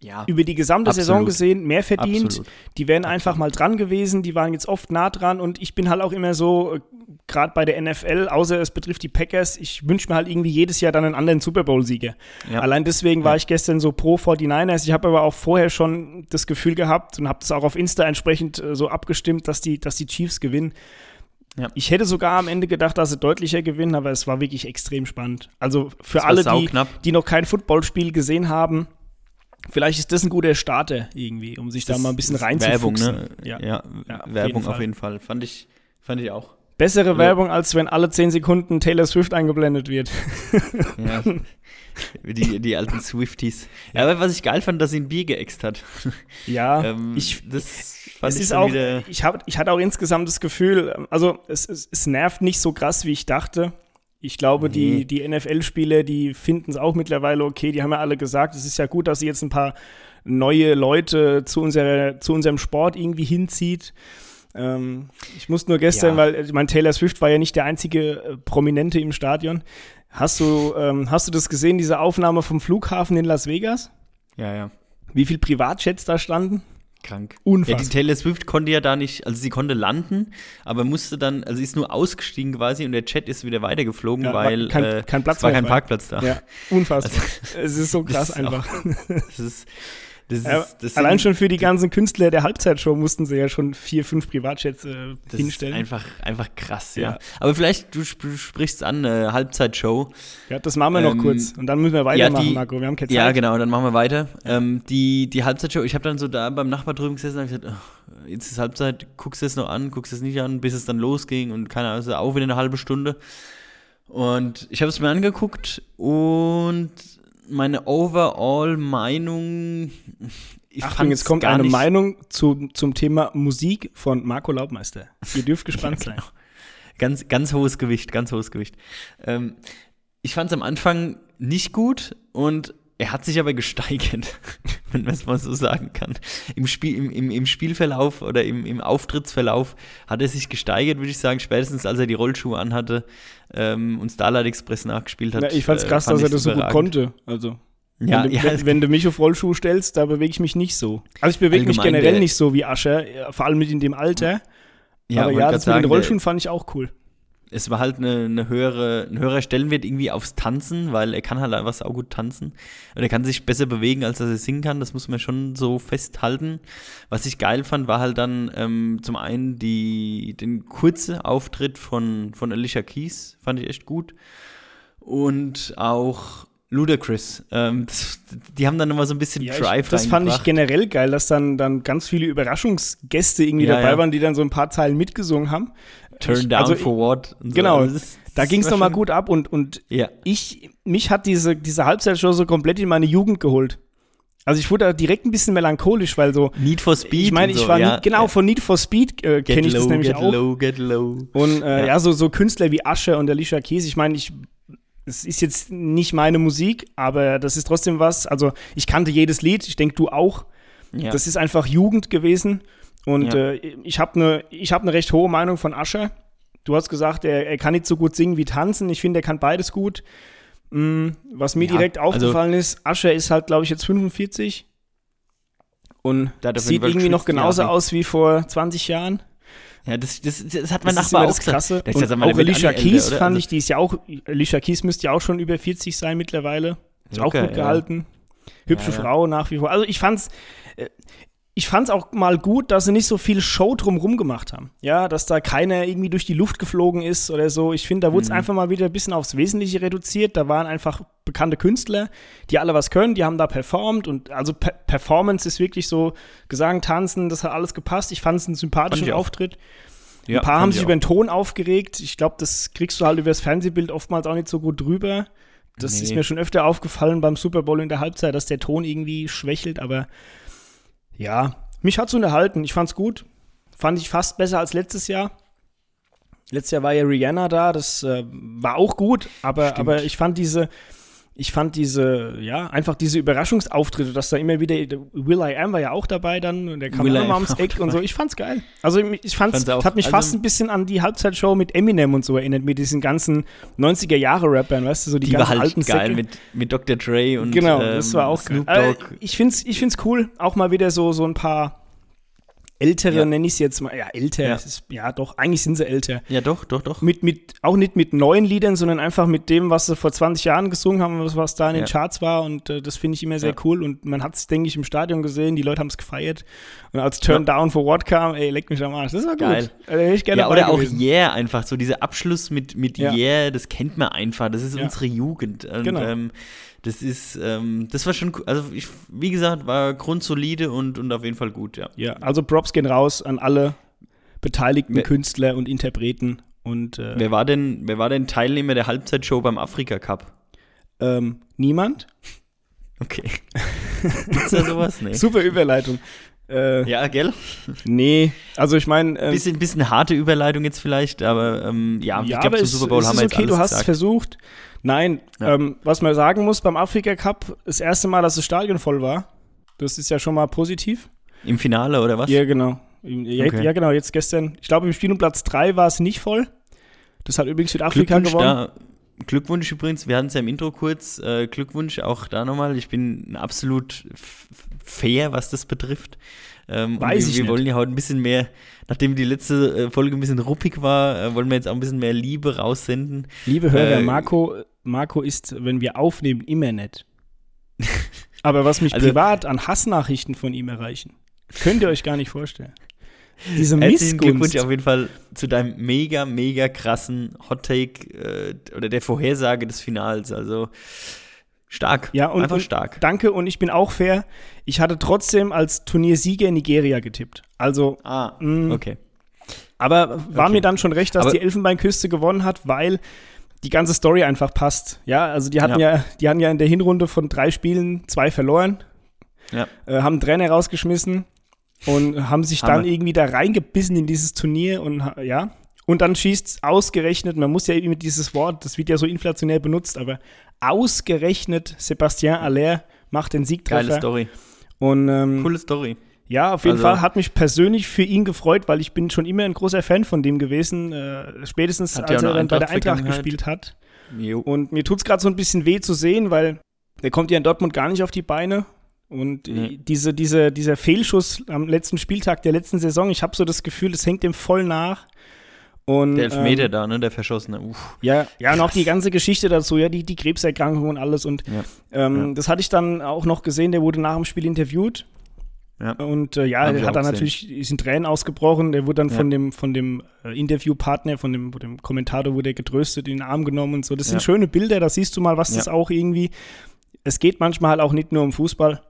[SPEAKER 2] Ja.
[SPEAKER 1] über die gesamte
[SPEAKER 2] Absolut.
[SPEAKER 1] Saison gesehen mehr verdient.
[SPEAKER 2] Absolut.
[SPEAKER 1] Die wären einfach mal dran gewesen, die waren jetzt oft nah dran und ich bin halt auch immer so, gerade bei der NFL, außer es betrifft die Packers, ich wünsche mir halt irgendwie jedes Jahr dann einen anderen Super Bowl-Sieger.
[SPEAKER 2] Ja.
[SPEAKER 1] Allein deswegen war
[SPEAKER 2] Ja.
[SPEAKER 1] ich gestern so pro 49ers. Ich habe aber auch vorher schon das Gefühl gehabt und habe das auch auf Insta entsprechend äh, so abgestimmt, dass die, dass die Chiefs gewinnen.
[SPEAKER 2] Ja.
[SPEAKER 1] Ich hätte sogar am Ende gedacht, dass sie deutlicher gewinnen, aber es war wirklich extrem spannend. Also für
[SPEAKER 2] war
[SPEAKER 1] alle, die, die noch kein Footballspiel gesehen haben, vielleicht ist das ein guter Starter irgendwie, um sich da mal ein bisschen
[SPEAKER 2] Das ist Werbung,
[SPEAKER 1] reinzufuchsen.
[SPEAKER 2] ne? Ja,
[SPEAKER 1] Ja. Ja, auf
[SPEAKER 2] Werbung
[SPEAKER 1] jeden Fall.
[SPEAKER 2] auf jeden Fall. Fand ich, fand ich auch.
[SPEAKER 1] Bessere Werbung, als wenn alle 10 Sekunden Taylor Swift eingeblendet wird.
[SPEAKER 2] Ja. die, die alten Swifties. Ja, aber was ich geil fand, dass sie ein Bier geäxt hat.
[SPEAKER 1] Ja,
[SPEAKER 2] ähm,
[SPEAKER 1] ich,
[SPEAKER 2] das fand
[SPEAKER 1] es
[SPEAKER 2] ich
[SPEAKER 1] ist auch,
[SPEAKER 2] wieder.
[SPEAKER 1] ich, hab, ich hatte auch insgesamt das Gefühl, also es, es, es nervt nicht so krass, wie ich dachte. Ich glaube,
[SPEAKER 2] Nee.
[SPEAKER 1] die, die NFL-Spieler, die finden es auch mittlerweile okay. Die haben ja alle gesagt, es ist ja gut, dass sie jetzt ein paar neue Leute zu, unserer, zu unserem Sport irgendwie hinzieht. Ähm, ich muss nur gestern,
[SPEAKER 2] Ja.
[SPEAKER 1] weil ich mein Taylor Swift war ja nicht der einzige äh, Prominente im Stadion. Hast du, ähm, hast du das gesehen, diese Aufnahme vom Flughafen in Las Vegas?
[SPEAKER 2] Ja, ja.
[SPEAKER 1] Wie viel Privatjets da standen?
[SPEAKER 2] Krank.
[SPEAKER 1] Unfassbar.
[SPEAKER 2] Ja, die Taylor Swift konnte ja da nicht, also sie konnte landen, aber musste dann, also sie ist nur ausgestiegen quasi und der Chat ist wieder weitergeflogen,
[SPEAKER 1] Ja,
[SPEAKER 2] weil
[SPEAKER 1] kein-
[SPEAKER 2] äh,
[SPEAKER 1] kein Platz
[SPEAKER 2] es war kein. Parkplatz da.
[SPEAKER 1] Ja, unfassbar.
[SPEAKER 2] Also,
[SPEAKER 1] es ist so krass
[SPEAKER 2] ist auch-
[SPEAKER 1] einfach.
[SPEAKER 2] Das ist, das ist,
[SPEAKER 1] Ja, allein
[SPEAKER 2] sind-
[SPEAKER 1] schon für die ganzen Künstler der Halbzeitshow mussten sie ja schon vier, fünf Privatjets äh,
[SPEAKER 2] das
[SPEAKER 1] hinstellen.
[SPEAKER 2] Ist einfach, einfach krass, ja.
[SPEAKER 1] Ja.
[SPEAKER 2] Aber vielleicht, du sp sprichst an, äh, Halbzeitshow.
[SPEAKER 1] ja, das machen wir noch
[SPEAKER 2] Ähm,
[SPEAKER 1] kurz. Und dann müssen wir weitermachen,
[SPEAKER 2] die-
[SPEAKER 1] Marco. Wir haben keine Zeit.
[SPEAKER 2] Ja, genau, dann machen wir weiter. Ähm, die, die Halbzeitshow, ich habe dann so da beim Nachbar drüben gesessen und gesagt, ach, jetzt ist Halbzeit, guckst du es noch an, guckst du es nicht an, bis es dann losging und keine Ahnung, also auch wieder eine halbe Stunde. Und ich habe es mir angeguckt und meine Overall-Meinung, ich
[SPEAKER 1] Achtung, jetzt kommt eine Meinung zu, zum Thema Musik von Marco Laubmeister. Ihr dürft gespannt sein.
[SPEAKER 2] genau. Ganz, ganz hohes Gewicht, ganz hohes Gewicht. Ähm, ich fand es am Anfang nicht gut und er hat sich aber gesteigert, wenn man es mal so sagen kann. Im, Spiel, im, im, Im Spielverlauf oder im, im Auftrittsverlauf hat er sich gesteigert, würde ich sagen, spätestens als er die Rollschuhe anhatte ähm, und Starlight Express nachgespielt hat.
[SPEAKER 1] Na, ich fand's
[SPEAKER 2] äh,
[SPEAKER 1] krass,
[SPEAKER 2] fand
[SPEAKER 1] dass er das so gut konnte. Also,
[SPEAKER 2] Ja,
[SPEAKER 1] wenn, du,
[SPEAKER 2] ja,
[SPEAKER 1] wenn, wenn du mich auf Rollschuh stellst, da bewege ich mich nicht so. Also ich bewege mich generell
[SPEAKER 2] der-
[SPEAKER 1] nicht so wie Ascher, äh, vor allem mit in dem Alter.
[SPEAKER 2] ja,
[SPEAKER 1] Aber ja, das mit
[SPEAKER 2] sagen,
[SPEAKER 1] den
[SPEAKER 2] der-
[SPEAKER 1] Rollschuhen fand ich auch cool.
[SPEAKER 2] Es war halt eine, eine höhere, ein höherer Stellenwert irgendwie aufs Tanzen, weil er kann halt einfach auch gut tanzen. Und er kann sich besser bewegen, als dass er singen kann. Das muss man schon so festhalten. Was ich geil fand, war halt dann ähm, zum einen die, den kurzen Auftritt von, von Alicia Keys, fand ich echt gut. Und auch Ludacris. Ähm, das, die haben dann nochmal so ein bisschen
[SPEAKER 1] Ja,
[SPEAKER 2] Drive
[SPEAKER 1] ich, das fand ich generell geil, dass dann, dann ganz viele Überraschungsgäste irgendwie
[SPEAKER 2] Ja,
[SPEAKER 1] dabei
[SPEAKER 2] ja.
[SPEAKER 1] waren, die dann so ein paar Zeilen mitgesungen haben.
[SPEAKER 2] Turn down
[SPEAKER 1] also
[SPEAKER 2] for what. so.
[SPEAKER 1] Genau, Da ging es nochmal gut ab und, und
[SPEAKER 2] Ja.
[SPEAKER 1] ich, mich hat diese, diese Halbzeitshow so komplett in meine Jugend geholt. Also ich wurde da direkt ein bisschen melancholisch, weil so,
[SPEAKER 2] Need for Speed.
[SPEAKER 1] ich meine, ich
[SPEAKER 2] so,
[SPEAKER 1] war
[SPEAKER 2] ja,
[SPEAKER 1] nie, genau
[SPEAKER 2] ja.
[SPEAKER 1] von Need for Speed äh,
[SPEAKER 2] Get
[SPEAKER 1] kenne ich das nämlich
[SPEAKER 2] get
[SPEAKER 1] auch.
[SPEAKER 2] low, get low.
[SPEAKER 1] Und äh, ja.
[SPEAKER 2] Ja.
[SPEAKER 1] so, so Künstler wie Asche und Alicia Keys, ich meine, ich, es ist jetzt nicht meine Musik, aber das ist trotzdem was. Also ich kannte jedes Lied, ich denke du auch. Das ist einfach Jugend gewesen. Und
[SPEAKER 2] Ja.
[SPEAKER 1] äh, ich habe eine hab ne recht hohe Meinung von Ascher. Du hast gesagt, er, er kann nicht so gut singen wie tanzen. Ich finde, er kann beides gut. Mm, was mir
[SPEAKER 2] Ja,
[SPEAKER 1] direkt
[SPEAKER 2] also-
[SPEAKER 1] aufgefallen ist, Ascher ist halt, glaube ich, jetzt 45 und sieht irgendwie noch genauso aus wie vor 20 Jahren.
[SPEAKER 2] Ja, das, das, das hat mein
[SPEAKER 1] Das ist
[SPEAKER 2] Nachbar
[SPEAKER 1] immer
[SPEAKER 2] auch
[SPEAKER 1] das. Krasse.
[SPEAKER 2] Der ist
[SPEAKER 1] auch Alicia Keys
[SPEAKER 2] oder?
[SPEAKER 1] fand
[SPEAKER 2] Also-
[SPEAKER 1] ich, die ist ja auch, Alicia Keys müsste ja auch schon über 40 sein mittlerweile. Ist auch
[SPEAKER 2] Locker,
[SPEAKER 1] gut
[SPEAKER 2] ja.
[SPEAKER 1] gehalten. Hübsche
[SPEAKER 2] Ja, ja.
[SPEAKER 1] Frau nach wie vor. Also ich fand's, ich fand's auch mal gut, dass sie nicht so viel Show drumrum gemacht haben. Ja, dass da keiner irgendwie durch die Luft geflogen ist oder so. Ich finde, da wurde es
[SPEAKER 2] Mhm.
[SPEAKER 1] einfach mal wieder ein bisschen aufs Wesentliche reduziert. Da waren einfach bekannte Künstler, die alle was können, die haben da performt und also per Performance ist wirklich so Gesang, Tanzen, das hat alles gepasst. Ich fand es einen sympathischen. Auftritt.
[SPEAKER 2] Ja,
[SPEAKER 1] Ein paar
[SPEAKER 2] fand
[SPEAKER 1] haben
[SPEAKER 2] ich
[SPEAKER 1] sich
[SPEAKER 2] auch.
[SPEAKER 1] über den Ton aufgeregt. Ich glaube, das kriegst du halt über das Fernsehbild oftmals auch nicht so gut drüber. Das
[SPEAKER 2] Nee.
[SPEAKER 1] ist mir schon öfter aufgefallen beim Super Bowl in der Halbzeit, dass der Ton irgendwie schwächelt, aber ja, mich hat's unterhalten. Ich fand's gut. Fand ich fast besser als letztes Jahr. Letztes Jahr war ja Rihanna da, das äh, war auch gut, aber,
[SPEAKER 2] Stimmt.
[SPEAKER 1] aber ich fand diese, ich fand diese, ja, einfach diese Überraschungsauftritte, dass da immer wieder, Will I Am war ja auch dabei dann, und der kam
[SPEAKER 2] Will
[SPEAKER 1] auch
[SPEAKER 2] I
[SPEAKER 1] mal
[SPEAKER 2] Am
[SPEAKER 1] ums Eck und so. Ich fand's geil. Also ich fand's,
[SPEAKER 2] Fand's
[SPEAKER 1] hat mich
[SPEAKER 2] Also-
[SPEAKER 1] fast ein bisschen an die Halbzeitshow mit Eminem und so erinnert, mit diesen ganzen 90er-Jahre-Rappern, weißt du, so die,
[SPEAKER 2] Die war
[SPEAKER 1] ganzen
[SPEAKER 2] halt
[SPEAKER 1] alten
[SPEAKER 2] geil
[SPEAKER 1] Säcke.
[SPEAKER 2] mit, mit Dr. Dre und
[SPEAKER 1] Genau,
[SPEAKER 2] ähm,
[SPEAKER 1] das war auch
[SPEAKER 2] Snoop
[SPEAKER 1] geil.
[SPEAKER 2] Dogg.
[SPEAKER 1] Äh, ich find's, ich find's cool, auch mal wieder so, so ein paar ältere,
[SPEAKER 2] Ja.
[SPEAKER 1] nenne ich es jetzt mal, ja, älter,
[SPEAKER 2] Ja.
[SPEAKER 1] Ist, ja doch, eigentlich sind sie älter.
[SPEAKER 2] ja, doch, doch, doch.
[SPEAKER 1] Mit, mit, auch nicht mit neuen Liedern, sondern einfach mit dem, was sie vor 20 Jahren gesungen haben, was, was da in den
[SPEAKER 2] Ja.
[SPEAKER 1] Charts war. Und äh, das finde ich immer sehr cool. Und man hat es, denke ich, im Stadion gesehen, die Leute haben es gefeiert. Und als Turn Down for What kam, ey, leck mich am Arsch. Das war gut.
[SPEAKER 2] Geil.
[SPEAKER 1] Da wäre ich gerne
[SPEAKER 2] Ja, oder auch
[SPEAKER 1] gewesen.
[SPEAKER 2] Yeah einfach, so dieser Abschluss mit, mit
[SPEAKER 1] Ja.
[SPEAKER 2] Yeah, das kennt man einfach, das ist unsere Jugend. Und,
[SPEAKER 1] Genau.
[SPEAKER 2] ähm, das ist, ähm, das war schon, also ich, wie gesagt, war grundsolide und, und auf jeden Fall gut, ja.
[SPEAKER 1] Ja, also Props gehen raus an alle beteiligten
[SPEAKER 2] Wer-
[SPEAKER 1] Künstler und Interpreten. Und äh,
[SPEAKER 2] Wer war denn, wer war denn Teilnehmer der Halbzeitshow beim Afrika Cup?
[SPEAKER 1] ähm, niemand?
[SPEAKER 2] Okay. Gibt's da sowas? Nee.
[SPEAKER 1] Super Überleitung. Äh,
[SPEAKER 2] Ja, gell?
[SPEAKER 1] Nee, also ich meine, ähm,
[SPEAKER 2] Bisschen, bisschen harte Überleitung jetzt vielleicht, aber ähm, ja, ich
[SPEAKER 1] ja,
[SPEAKER 2] glaube,
[SPEAKER 1] aber
[SPEAKER 2] zum
[SPEAKER 1] es,
[SPEAKER 2] Super Bowl
[SPEAKER 1] es
[SPEAKER 2] haben wir jetzt
[SPEAKER 1] okay,
[SPEAKER 2] alles
[SPEAKER 1] du hast es
[SPEAKER 2] gesagt.
[SPEAKER 1] versucht. Nein,
[SPEAKER 2] Ja.
[SPEAKER 1] ähm, was man sagen muss, beim Afrika Cup, das erste Mal, dass das Stadion voll war, das ist ja schon mal positiv.
[SPEAKER 2] Im Finale oder was?
[SPEAKER 1] Ja, genau. Ja,
[SPEAKER 2] Okay.
[SPEAKER 1] ja, genau, jetzt gestern, ich glaube, im Spiel um Platz 3 war es nicht voll. Das hat übrigens Südafrika gewonnen.
[SPEAKER 2] Glückwunsch übrigens, wir hatten es ja im Intro kurz. Äh, Glückwunsch auch da nochmal. Ich bin absolut fair, was das betrifft. Ähm,
[SPEAKER 1] Weiß
[SPEAKER 2] wir,
[SPEAKER 1] ich
[SPEAKER 2] wir
[SPEAKER 1] nicht.
[SPEAKER 2] wollen ja heute ein bisschen mehr, nachdem die letzte äh, Folge ein bisschen ruppig war, äh, wollen wir jetzt auch ein bisschen mehr Liebe raussenden.
[SPEAKER 1] Liebe Hörer,
[SPEAKER 2] Äh,
[SPEAKER 1] Marco, Marco ist, wenn wir aufnehmen, immer nett. Aber was mich
[SPEAKER 2] Also-
[SPEAKER 1] privat an Hassnachrichten von ihm erreichen, könnt ihr euch gar nicht vorstellen. Diese
[SPEAKER 2] Herzlichen Glückwunsch auf jeden Fall zu deinem mega, mega krassen Hot Take äh, oder der Vorhersage des Finals. Also stark.
[SPEAKER 1] Ja, und,
[SPEAKER 2] Einfach
[SPEAKER 1] und
[SPEAKER 2] stark.
[SPEAKER 1] Danke und ich bin auch fair. Ich hatte trotzdem als Turniersieger Nigeria getippt. Also,
[SPEAKER 2] Ah,
[SPEAKER 1] mh,
[SPEAKER 2] okay.
[SPEAKER 1] aber war
[SPEAKER 2] Okay.
[SPEAKER 1] mir dann schon recht, dass
[SPEAKER 2] Aber-
[SPEAKER 1] die Elfenbeinküste gewonnen hat, weil die ganze Story einfach passt. Ja, also die hatten ja,
[SPEAKER 2] Ja.
[SPEAKER 1] die hatten ja in der Hinrunde von drei Spielen zwei verloren,
[SPEAKER 2] Ja.
[SPEAKER 1] äh, haben einen Trainer rausgeschmissen und haben sich
[SPEAKER 2] Hammer.
[SPEAKER 1] dann irgendwie da reingebissen in dieses Turnier und ja. Und dann schießt ausgerechnet, man muss ja irgendwie dieses Wort, das wird ja so inflationär benutzt, aber ausgerechnet Sebastien Aller macht den
[SPEAKER 2] Geile
[SPEAKER 1] Siegtreffer.
[SPEAKER 2] Story.
[SPEAKER 1] Und ähm,
[SPEAKER 2] Coole Story.
[SPEAKER 1] Ja, auf jeden
[SPEAKER 2] Also-
[SPEAKER 1] Fall hat mich persönlich für ihn gefreut, weil ich bin schon immer ein großer Fan von dem gewesen, äh, spätestens als er dann bei der Eintracht gespielt hat.
[SPEAKER 2] Jo.
[SPEAKER 1] Und mir tut es gerade so ein bisschen weh zu sehen, weil der kommt ja in Dortmund gar nicht auf die Beine. Und
[SPEAKER 2] Nee.
[SPEAKER 1] diese, diese, dieser Fehlschuss am letzten Spieltag der letzten Saison, ich habe so das Gefühl, das hängt dem voll nach. Und,
[SPEAKER 2] Der Elfmeter
[SPEAKER 1] ähm,
[SPEAKER 2] da, ne, der Verschossene. Uff.
[SPEAKER 1] ja, ja, und auch die ganze Geschichte dazu, ja, die, die Krebserkrankung und alles. Und
[SPEAKER 2] Ja.
[SPEAKER 1] ähm,
[SPEAKER 2] Ja.
[SPEAKER 1] das hatte ich dann auch noch gesehen, der wurde nach dem Spiel interviewt.
[SPEAKER 2] Ja.
[SPEAKER 1] Und äh, ja, er hat dann natürlich, sind Tränen ausgebrochen. Der wurde dann
[SPEAKER 2] Ja.
[SPEAKER 1] von dem, von dem äh, Interviewpartner, von dem, von dem Kommentator, wurde er getröstet, in den Arm genommen und so. Das sind
[SPEAKER 2] Ja.
[SPEAKER 1] schöne Bilder, da siehst du mal, was das auch irgendwie. Es geht manchmal halt auch nicht nur um Fußball.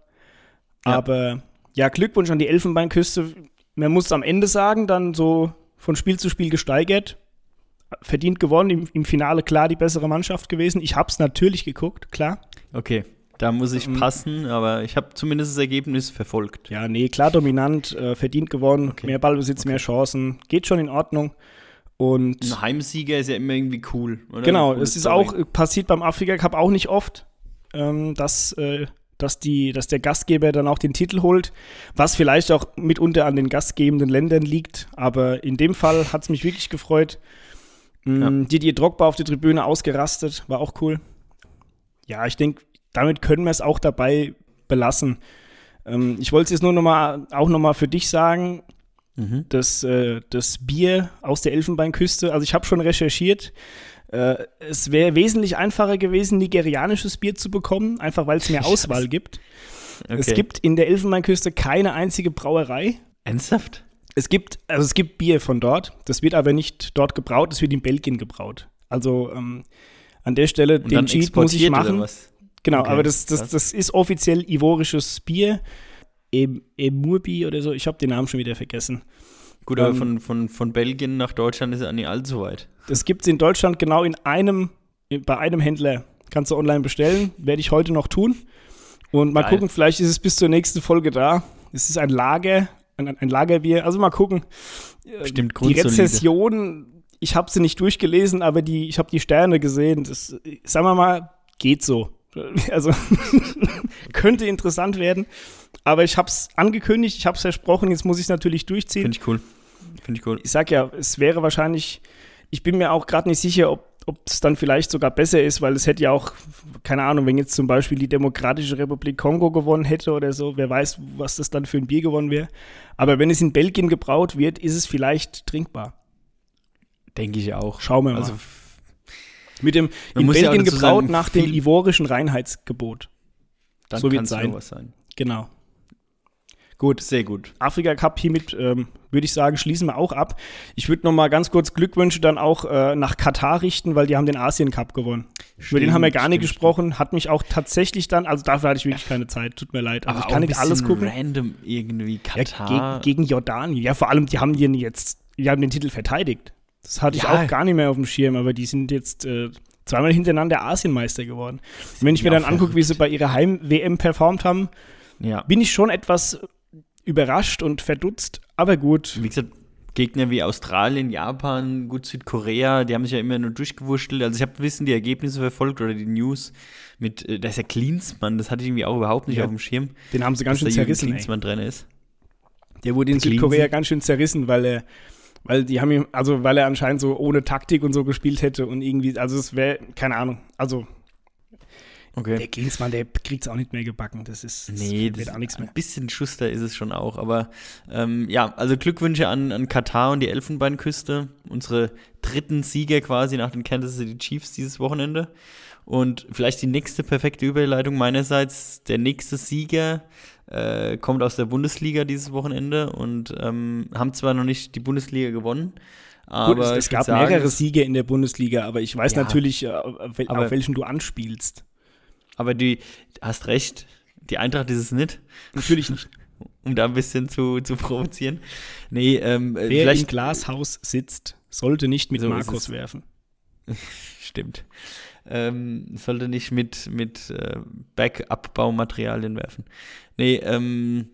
[SPEAKER 1] Aber ja, Glückwunsch an die Elfenbeinküste. Man muss am Ende sagen, dann so von Spiel zu Spiel gesteigert. Verdient gewonnen, im, im Finale klar die bessere Mannschaft gewesen. Ich hab's natürlich geguckt, klar.
[SPEAKER 2] Okay, da muss ich
[SPEAKER 1] Ähm,
[SPEAKER 2] passen, aber ich habe zumindest das Ergebnis verfolgt.
[SPEAKER 1] Ja, nee, klar dominant, äh, verdient gewonnen,
[SPEAKER 2] Okay.
[SPEAKER 1] mehr Ballbesitz, mehr Chancen, geht schon in Ordnung. Und
[SPEAKER 2] Ein Heimsieger ist ja immer irgendwie cool, oder?
[SPEAKER 1] genau, es ist auch, passiert beim Afrika Cup auch nicht oft, ähm, dass, äh, dass, die, dass der Gastgeber dann auch den Titel holt, was vielleicht auch mitunter an den gastgebenden Ländern liegt. Aber in dem Fall hat es mich wirklich gefreut. Mm, Didier Drogba auf der Tribüne ausgerastet, war auch cool. Ja, ich denke, damit können wir es auch dabei belassen. Ähm, ich wollte es jetzt nur noch mal, auch nochmal für dich sagen,
[SPEAKER 2] Mhm.
[SPEAKER 1] das, äh, das Bier aus der Elfenbeinküste. Also ich habe schon recherchiert. Äh, es wäre wesentlich einfacher gewesen, nigerianisches Bier zu bekommen, einfach weil es mehr Auswahl gibt.
[SPEAKER 2] Okay.
[SPEAKER 1] Es gibt in der Elfenbeinküste keine einzige Brauerei.
[SPEAKER 2] Ernsthaft?
[SPEAKER 1] Es gibt, also es gibt Bier von dort. Das wird aber nicht dort gebraut, das wird in Belgien gebraut. Also ähm, an der Stelle
[SPEAKER 2] Und
[SPEAKER 1] den Cheat muss ich machen. Genau,
[SPEAKER 2] Okay,
[SPEAKER 1] aber das, das, das ist offiziell ivorisches Bier. Em- Emurbi oder so, ich habe den Namen schon wieder vergessen.
[SPEAKER 2] Gut, aber
[SPEAKER 1] Ähm,
[SPEAKER 2] von, von, von Belgien nach Deutschland ist ja nicht allzu weit.
[SPEAKER 1] Das gibt es in Deutschland genau in einem, bei einem Händler. Kannst du online bestellen, werde ich heute noch tun. Und mal
[SPEAKER 2] Geil.
[SPEAKER 1] gucken, vielleicht ist es bis zur nächsten Folge da. Es ist ein Lager, ein, ein Lagerbier. Also mal gucken. Äh,
[SPEAKER 2] Bestimmt
[SPEAKER 1] Die. Rezession, ich habe sie nicht durchgelesen, aber die, ich habe die Sterne gesehen. Das, äh, sagen wir mal, geht so. Also könnte interessant werden. Aber ich habe es angekündigt, ich habe es versprochen, jetzt muss ich es natürlich durchziehen.
[SPEAKER 2] Finde ich cool. Finde ich cool.
[SPEAKER 1] Ich sag ja, es wäre wahrscheinlich, ich bin mir auch gerade nicht sicher, ob es dann vielleicht sogar besser ist, weil es hätte ja auch, keine Ahnung, wenn jetzt zum Beispiel die Demokratische Republik Kongo gewonnen hätte oder so, wer weiß, was das dann für ein Bier gewonnen wäre. Aber wenn es in Belgien gebraut wird, ist es vielleicht trinkbar.
[SPEAKER 2] Denke ich auch.
[SPEAKER 1] Schauen wir mal.
[SPEAKER 2] Also,
[SPEAKER 1] Mit dem
[SPEAKER 2] Man
[SPEAKER 1] in
[SPEAKER 2] ja
[SPEAKER 1] Belgien
[SPEAKER 2] dazu
[SPEAKER 1] gebraut
[SPEAKER 2] sagen,
[SPEAKER 1] nach dem ivorischen Reinheitsgebot.
[SPEAKER 2] dann
[SPEAKER 1] So
[SPEAKER 2] kann es
[SPEAKER 1] sein.
[SPEAKER 2] sein.
[SPEAKER 1] Genau. Gut,
[SPEAKER 2] Sehr gut.
[SPEAKER 1] Afrika Cup hiermit, ähm, würde ich sagen, schließen wir auch ab. Ich würde noch mal ganz kurz Glückwünsche dann auch äh, nach Katar richten, weil die haben den Asien Cup gewonnen. Über den haben wir gar nicht
[SPEAKER 2] stimmt,
[SPEAKER 1] gesprochen. Hat mich auch tatsächlich dann, also dafür hatte ich wirklich keine Zeit, tut mir leid. Also
[SPEAKER 2] Aber
[SPEAKER 1] ich kann nicht alles gucken.
[SPEAKER 2] Random irgendwie
[SPEAKER 1] Ja,
[SPEAKER 2] Katar.
[SPEAKER 1] gegen, gegen Jordanien. Ja, vor allem, die haben den jetzt, die haben den Titel verteidigt. Das hatte ich
[SPEAKER 2] Ja.
[SPEAKER 1] auch gar nicht mehr auf dem Schirm, aber die sind jetzt äh, zweimal hintereinander Asienmeister geworden. Und wenn ich mir dann angucke, wie sie bei ihrer Heim-WM performt haben,
[SPEAKER 2] ja.
[SPEAKER 1] bin ich schon etwas überrascht und verdutzt, aber gut.
[SPEAKER 2] Wie gesagt, Gegner wie Australien, Japan, gut Südkorea, die haben sich ja immer nur durchgewurschtelt. Also ich habe ein bisschen die Ergebnisse verfolgt oder die News mit, äh, da ist ja Klinsmann, das hatte ich irgendwie auch überhaupt nicht
[SPEAKER 1] Ja,
[SPEAKER 2] auf dem Schirm.
[SPEAKER 1] Den haben sie ganz schön zerrissen.
[SPEAKER 2] Klinsmann drin ist.
[SPEAKER 1] Der wurde in Südkorea ganz schön zerrissen, weil er, weil die haben ihm, also weil er anscheinend so ohne Taktik und so gespielt hätte und irgendwie, also es wäre, keine Ahnung, also
[SPEAKER 2] Okay.
[SPEAKER 1] der Klinsmann, der kriegt es auch nicht mehr gebacken. Das ist, das
[SPEAKER 2] Nee,
[SPEAKER 1] wird
[SPEAKER 2] das
[SPEAKER 1] auch nichts mehr.
[SPEAKER 2] ein bisschen Schuster ist es schon auch. Aber ähm, ja, also Glückwünsche an, an Katar und die Elfenbeinküste. Unsere dritten Sieger quasi nach den Kansas City Chiefs dieses Wochenende. Und vielleicht die nächste perfekte Überleitung meinerseits. Der nächste Sieger äh, kommt aus der Bundesliga dieses Wochenende und ähm, haben zwar noch nicht die Bundesliga gewonnen, aber
[SPEAKER 1] Gut, es, es gab
[SPEAKER 2] sagen,
[SPEAKER 1] mehrere Siege in der Bundesliga, aber ich weiß
[SPEAKER 2] Ja.
[SPEAKER 1] natürlich, äh, auf, wel-
[SPEAKER 2] Aber-
[SPEAKER 1] auf welchen du anspielst.
[SPEAKER 2] Aber du hast recht, die Eintracht ist es nicht.
[SPEAKER 1] Natürlich nicht.
[SPEAKER 2] um da ein bisschen zu, zu provozieren. Nee, ähm, äh,
[SPEAKER 1] Wer im
[SPEAKER 2] vielleicht
[SPEAKER 1] Glashaus sitzt, sollte nicht mit
[SPEAKER 2] So
[SPEAKER 1] Markus werfen.
[SPEAKER 2] stimmt. Ähm, sollte nicht mit, mit äh, Backup-Baumaterialien werfen. Nee, ähm,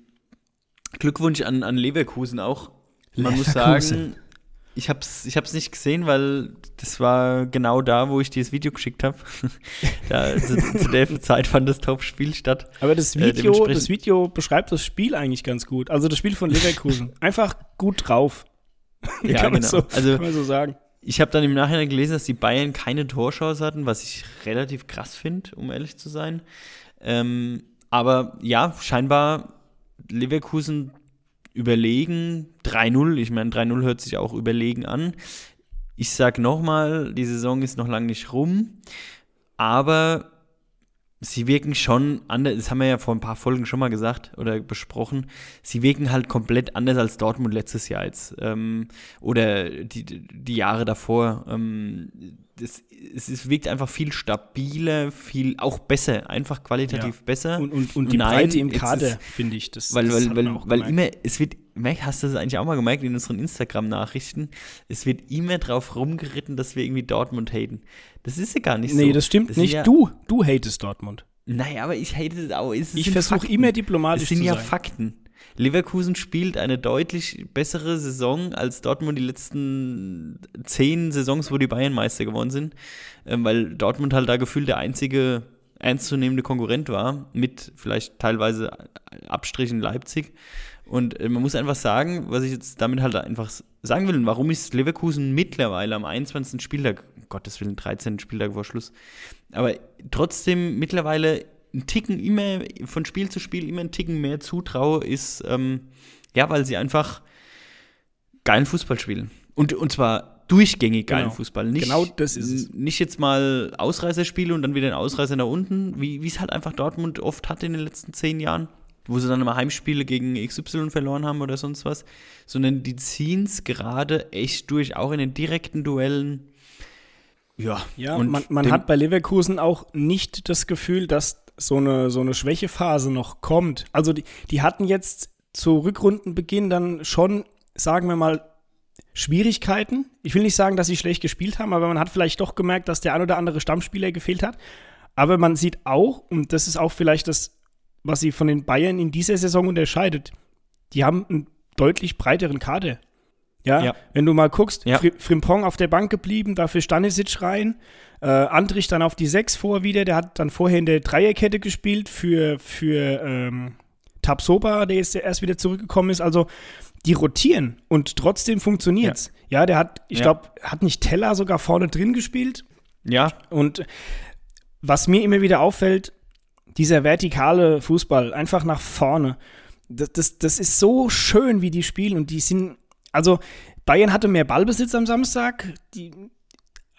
[SPEAKER 2] Glückwunsch an, an Leverkusen auch. Man muss sagen, ich hab's, ich hab's nicht gesehen, weil das war genau da, wo ich dir das Video geschickt habe. zu, zu der Zeit fand das Top-Spiel statt.
[SPEAKER 1] Aber das
[SPEAKER 2] Äh,
[SPEAKER 1] Video,
[SPEAKER 2] dementsprechend-
[SPEAKER 1] das Video beschreibt das Spiel eigentlich ganz gut. Also das Spiel von Leverkusen. Einfach gut drauf.
[SPEAKER 2] Ja, genau.
[SPEAKER 1] so,
[SPEAKER 2] Also-
[SPEAKER 1] kann man so sagen.
[SPEAKER 2] Ich habe dann im Nachhinein gelesen, dass die Bayern keine Torchance hatten, was ich relativ krass finde, um ehrlich zu sein. Ähm, aber ja, scheinbar Leverkusen überlegen 3-0. Ich meine, 3-0 hört sich auch überlegen an. Ich sag nochmal, die Saison ist noch lange nicht rum, aber sie wirken schon anders, das haben wir ja vor ein paar Folgen schon mal gesagt oder besprochen, sie wirken halt komplett anders als Dortmund letztes Jahr jetzt ähm, oder die, die Jahre davor. Ähm, das, es, es wirkt einfach viel stabiler, viel auch besser, einfach qualitativ
[SPEAKER 1] Ja.
[SPEAKER 2] besser.
[SPEAKER 1] Und, und, und die
[SPEAKER 2] Nein,
[SPEAKER 1] Breite im Kader, finde ich, das,
[SPEAKER 2] weil,
[SPEAKER 1] das
[SPEAKER 2] weil, weil, weil
[SPEAKER 1] gemerkt.
[SPEAKER 2] immer, es wird, hast du das eigentlich auch mal gemerkt in unseren Instagram-Nachrichten? Es wird immer drauf rumgeritten, dass wir irgendwie Dortmund haten. Das ist ja gar nicht so.
[SPEAKER 1] Nee, das stimmt
[SPEAKER 2] sind
[SPEAKER 1] nicht.
[SPEAKER 2] Ja,
[SPEAKER 1] Du, du hatest Dortmund.
[SPEAKER 2] Naja, aber ich hate es auch. Es
[SPEAKER 1] Ich versuche immer diplomatisch
[SPEAKER 2] Es sind
[SPEAKER 1] zu
[SPEAKER 2] ja
[SPEAKER 1] sein.
[SPEAKER 2] Fakten. Leverkusen spielt eine deutlich bessere Saison als Dortmund die letzten zehn Saisons, wo die Bayern Meister geworden sind, ähm, weil Dortmund halt da gefühlt der einzige ernstzunehmende Konkurrent war, mit vielleicht teilweise Abstrichen Leipzig. Und äh, man muss einfach sagen, was ich jetzt damit halt einfach sagen will, warum ist Leverkusen mittlerweile am 21. Spieltag, um Gottes Willen, 13. Spieltag vor Schluss, aber trotzdem mittlerweile ein Ticken immer von Spiel zu Spiel immer ein Ticken mehr zutraue, ist, ähm, ja, weil sie einfach geilen Fußball spielen. Und, und zwar durchgängig geilen
[SPEAKER 1] Genau.
[SPEAKER 2] Fußball. Nicht,
[SPEAKER 1] Genau das ist es.
[SPEAKER 2] Nicht jetzt mal Ausreißerspiele und dann wieder ein Ausreißer nach unten, wie wie es halt einfach Dortmund oft hatte in den letzten zehn Jahren, wo sie dann immer Heimspiele gegen XY verloren haben oder sonst was, sondern die ziehen es gerade echt durch, auch in den direkten Duellen. Ja,
[SPEAKER 1] Ja,
[SPEAKER 2] und
[SPEAKER 1] man, man hat bei Leverkusen auch nicht das Gefühl, dass so eine, so eine Schwächephase noch kommt. Also die, die hatten jetzt zu Rückrundenbeginn dann schon, sagen wir mal, Schwierigkeiten. Ich will nicht sagen, dass sie schlecht gespielt haben, aber man hat vielleicht doch gemerkt, dass der ein oder andere Stammspieler gefehlt hat. Aber man sieht auch, und das ist auch vielleicht das, was sie von den Bayern in dieser Saison unterscheidet, die haben einen deutlich breiteren Kader. Ja,
[SPEAKER 2] Ja.
[SPEAKER 1] wenn du mal guckst,
[SPEAKER 2] Ja.
[SPEAKER 1] Fri Frimpong auf der Bank geblieben, dafür Stanisic rein. Äh, Andrich dann auf die 6 vor wieder, der hat dann vorher in der Dreierkette gespielt für, für ähm, Tabsoba, der jetzt erst wieder zurückgekommen ist. Also die rotieren und trotzdem funktioniert's. Ja, der hat, ich
[SPEAKER 2] Ja.
[SPEAKER 1] glaube, hat nicht Teller sogar vorne drin gespielt.
[SPEAKER 2] Ja,
[SPEAKER 1] Und was mir immer wieder auffällt, dieser vertikale Fußball, einfach nach vorne. Das, das, das ist so schön, wie die spielen und die sind, also Bayern hatte mehr Ballbesitz am Samstag. Die,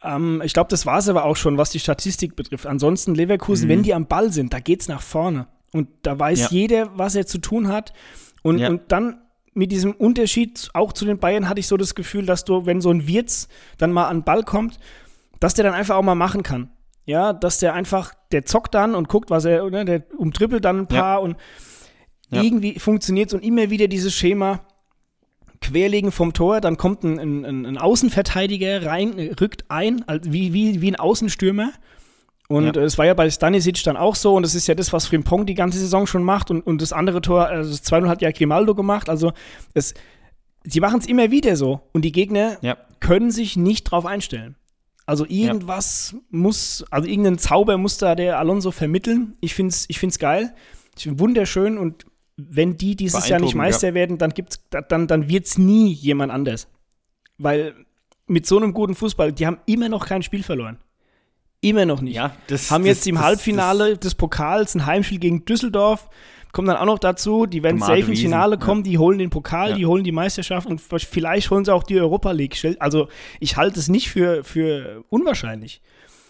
[SPEAKER 1] ähm, ich glaube, das war es aber auch schon, was die Statistik betrifft. Ansonsten Leverkusen, wenn die am Ball sind, da geht's nach vorne. Und da weiß
[SPEAKER 2] Ja.
[SPEAKER 1] jeder, was er zu tun hat. Und,
[SPEAKER 2] Ja.
[SPEAKER 1] und dann mit diesem Unterschied auch zu den Bayern hatte ich so das Gefühl, dass du, wenn so ein Wirtz dann mal an den Ball kommt, dass der dann einfach auch mal machen kann. Ja, dass der einfach, der zockt dann und guckt, was er, oder? der umtrippelt dann ein paar und
[SPEAKER 2] Ja.
[SPEAKER 1] irgendwie funktioniert und immer wieder dieses Schema querlegen vom Tor, dann kommt ein, ein, ein Außenverteidiger rein, rückt ein, wie, wie, wie ein Außenstürmer. Und
[SPEAKER 2] Ja.
[SPEAKER 1] es war ja bei Stanisic dann auch so und das ist ja das, was Frimpong die ganze Saison schon macht und, und das andere Tor, also das 2-0 hat ja Grimaldo gemacht, also es, sie machen es immer wieder so und die Gegner
[SPEAKER 2] ja.
[SPEAKER 1] können sich nicht drauf einstellen. Also irgendwas muss, also irgendein Zauber muss da der Alonso vermitteln. Ich finde es ich find's geil. Ich find wunderschön und wenn die dieses Jahr nicht Meister werden, dann gibt's, dann, dann wird es nie jemand anders. Weil mit so einem guten Fußball, die haben immer noch kein Spiel verloren. Immer noch nicht.
[SPEAKER 2] Ja, das
[SPEAKER 1] haben
[SPEAKER 2] das-
[SPEAKER 1] jetzt im
[SPEAKER 2] das-
[SPEAKER 1] Halbfinale des Pokals ein Heimspiel gegen Düsseldorf. Kommt dann auch noch dazu, die werden safe ins Finale
[SPEAKER 2] ja.
[SPEAKER 1] kommen, die holen den Pokal,
[SPEAKER 2] Ja.
[SPEAKER 1] die holen die Meisterschaft und vielleicht holen sie auch die Europa League. Also ich halte es nicht für, für unwahrscheinlich.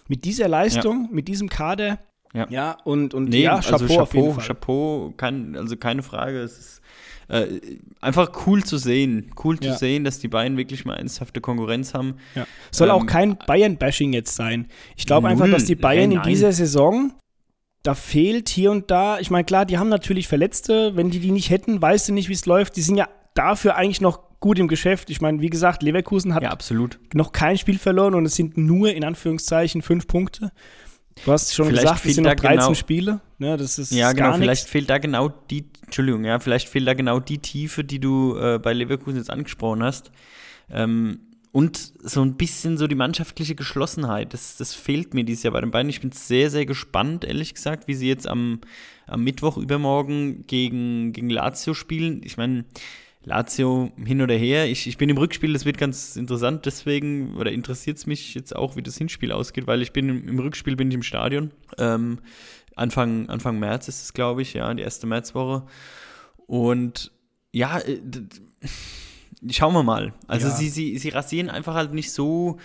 [SPEAKER 1] Mit dieser Leistung, mit diesem Kader,
[SPEAKER 2] Ja.
[SPEAKER 1] ja, und, und
[SPEAKER 2] Nee,
[SPEAKER 1] ja, Chapeau,
[SPEAKER 2] also
[SPEAKER 1] auf jeden
[SPEAKER 2] Chapeau,
[SPEAKER 1] Fall.
[SPEAKER 2] Chapeau, kein, also keine Frage. Es ist äh, einfach cool zu sehen. Cool
[SPEAKER 1] Ja.
[SPEAKER 2] zu sehen, dass die beiden wirklich mal ernsthafte Konkurrenz haben.
[SPEAKER 1] Ja. Soll auch
[SPEAKER 2] Ähm,
[SPEAKER 1] kein Bayern-Bashing jetzt sein. Ich glaube einfach, dass die Bayern
[SPEAKER 2] Nein,
[SPEAKER 1] in dieser Saison, da fehlt hier und da, ich meine, klar, die haben natürlich Verletzte, wenn die die nicht hätten, weißt du nicht, wie es läuft. Die sind ja dafür eigentlich noch gut im Geschäft. Ich meine, wie gesagt, Leverkusen hat
[SPEAKER 2] Ja,
[SPEAKER 1] noch kein Spiel verloren und es sind nur in Anführungszeichen fünf Punkte. Du hast schon
[SPEAKER 2] Vielleicht
[SPEAKER 1] gesagt, es sind noch 13
[SPEAKER 2] genau-
[SPEAKER 1] Spiele. Ne, das ist
[SPEAKER 2] Ja, genau. Vielleicht
[SPEAKER 1] nichts.
[SPEAKER 2] fehlt da genau die, Entschuldigung, ja, vielleicht fehlt da genau die Tiefe, die du äh, bei Leverkusen jetzt angesprochen hast. Ähm, und so ein bisschen so die mannschaftliche Geschlossenheit. Das, das fehlt mir dieses Jahr bei den beiden. Ich bin sehr, sehr gespannt, ehrlich gesagt, wie sie jetzt am, am Mittwoch übermorgen gegen, gegen Lazio spielen. Ich meine, Lazio hin oder her. Ich, ich bin im Rückspiel, das wird ganz interessant, deswegen, oder interessiert es mich jetzt auch, wie das Hinspiel ausgeht, weil ich bin im, im Rückspiel bin ich im Stadion. Ähm, Anfang, Anfang März ist es, glaube ich, ja, die erste Märzwoche. Und ja, äh, schauen wir mal. Also
[SPEAKER 1] Ja.
[SPEAKER 2] sie, sie, sie rasieren einfach halt nicht so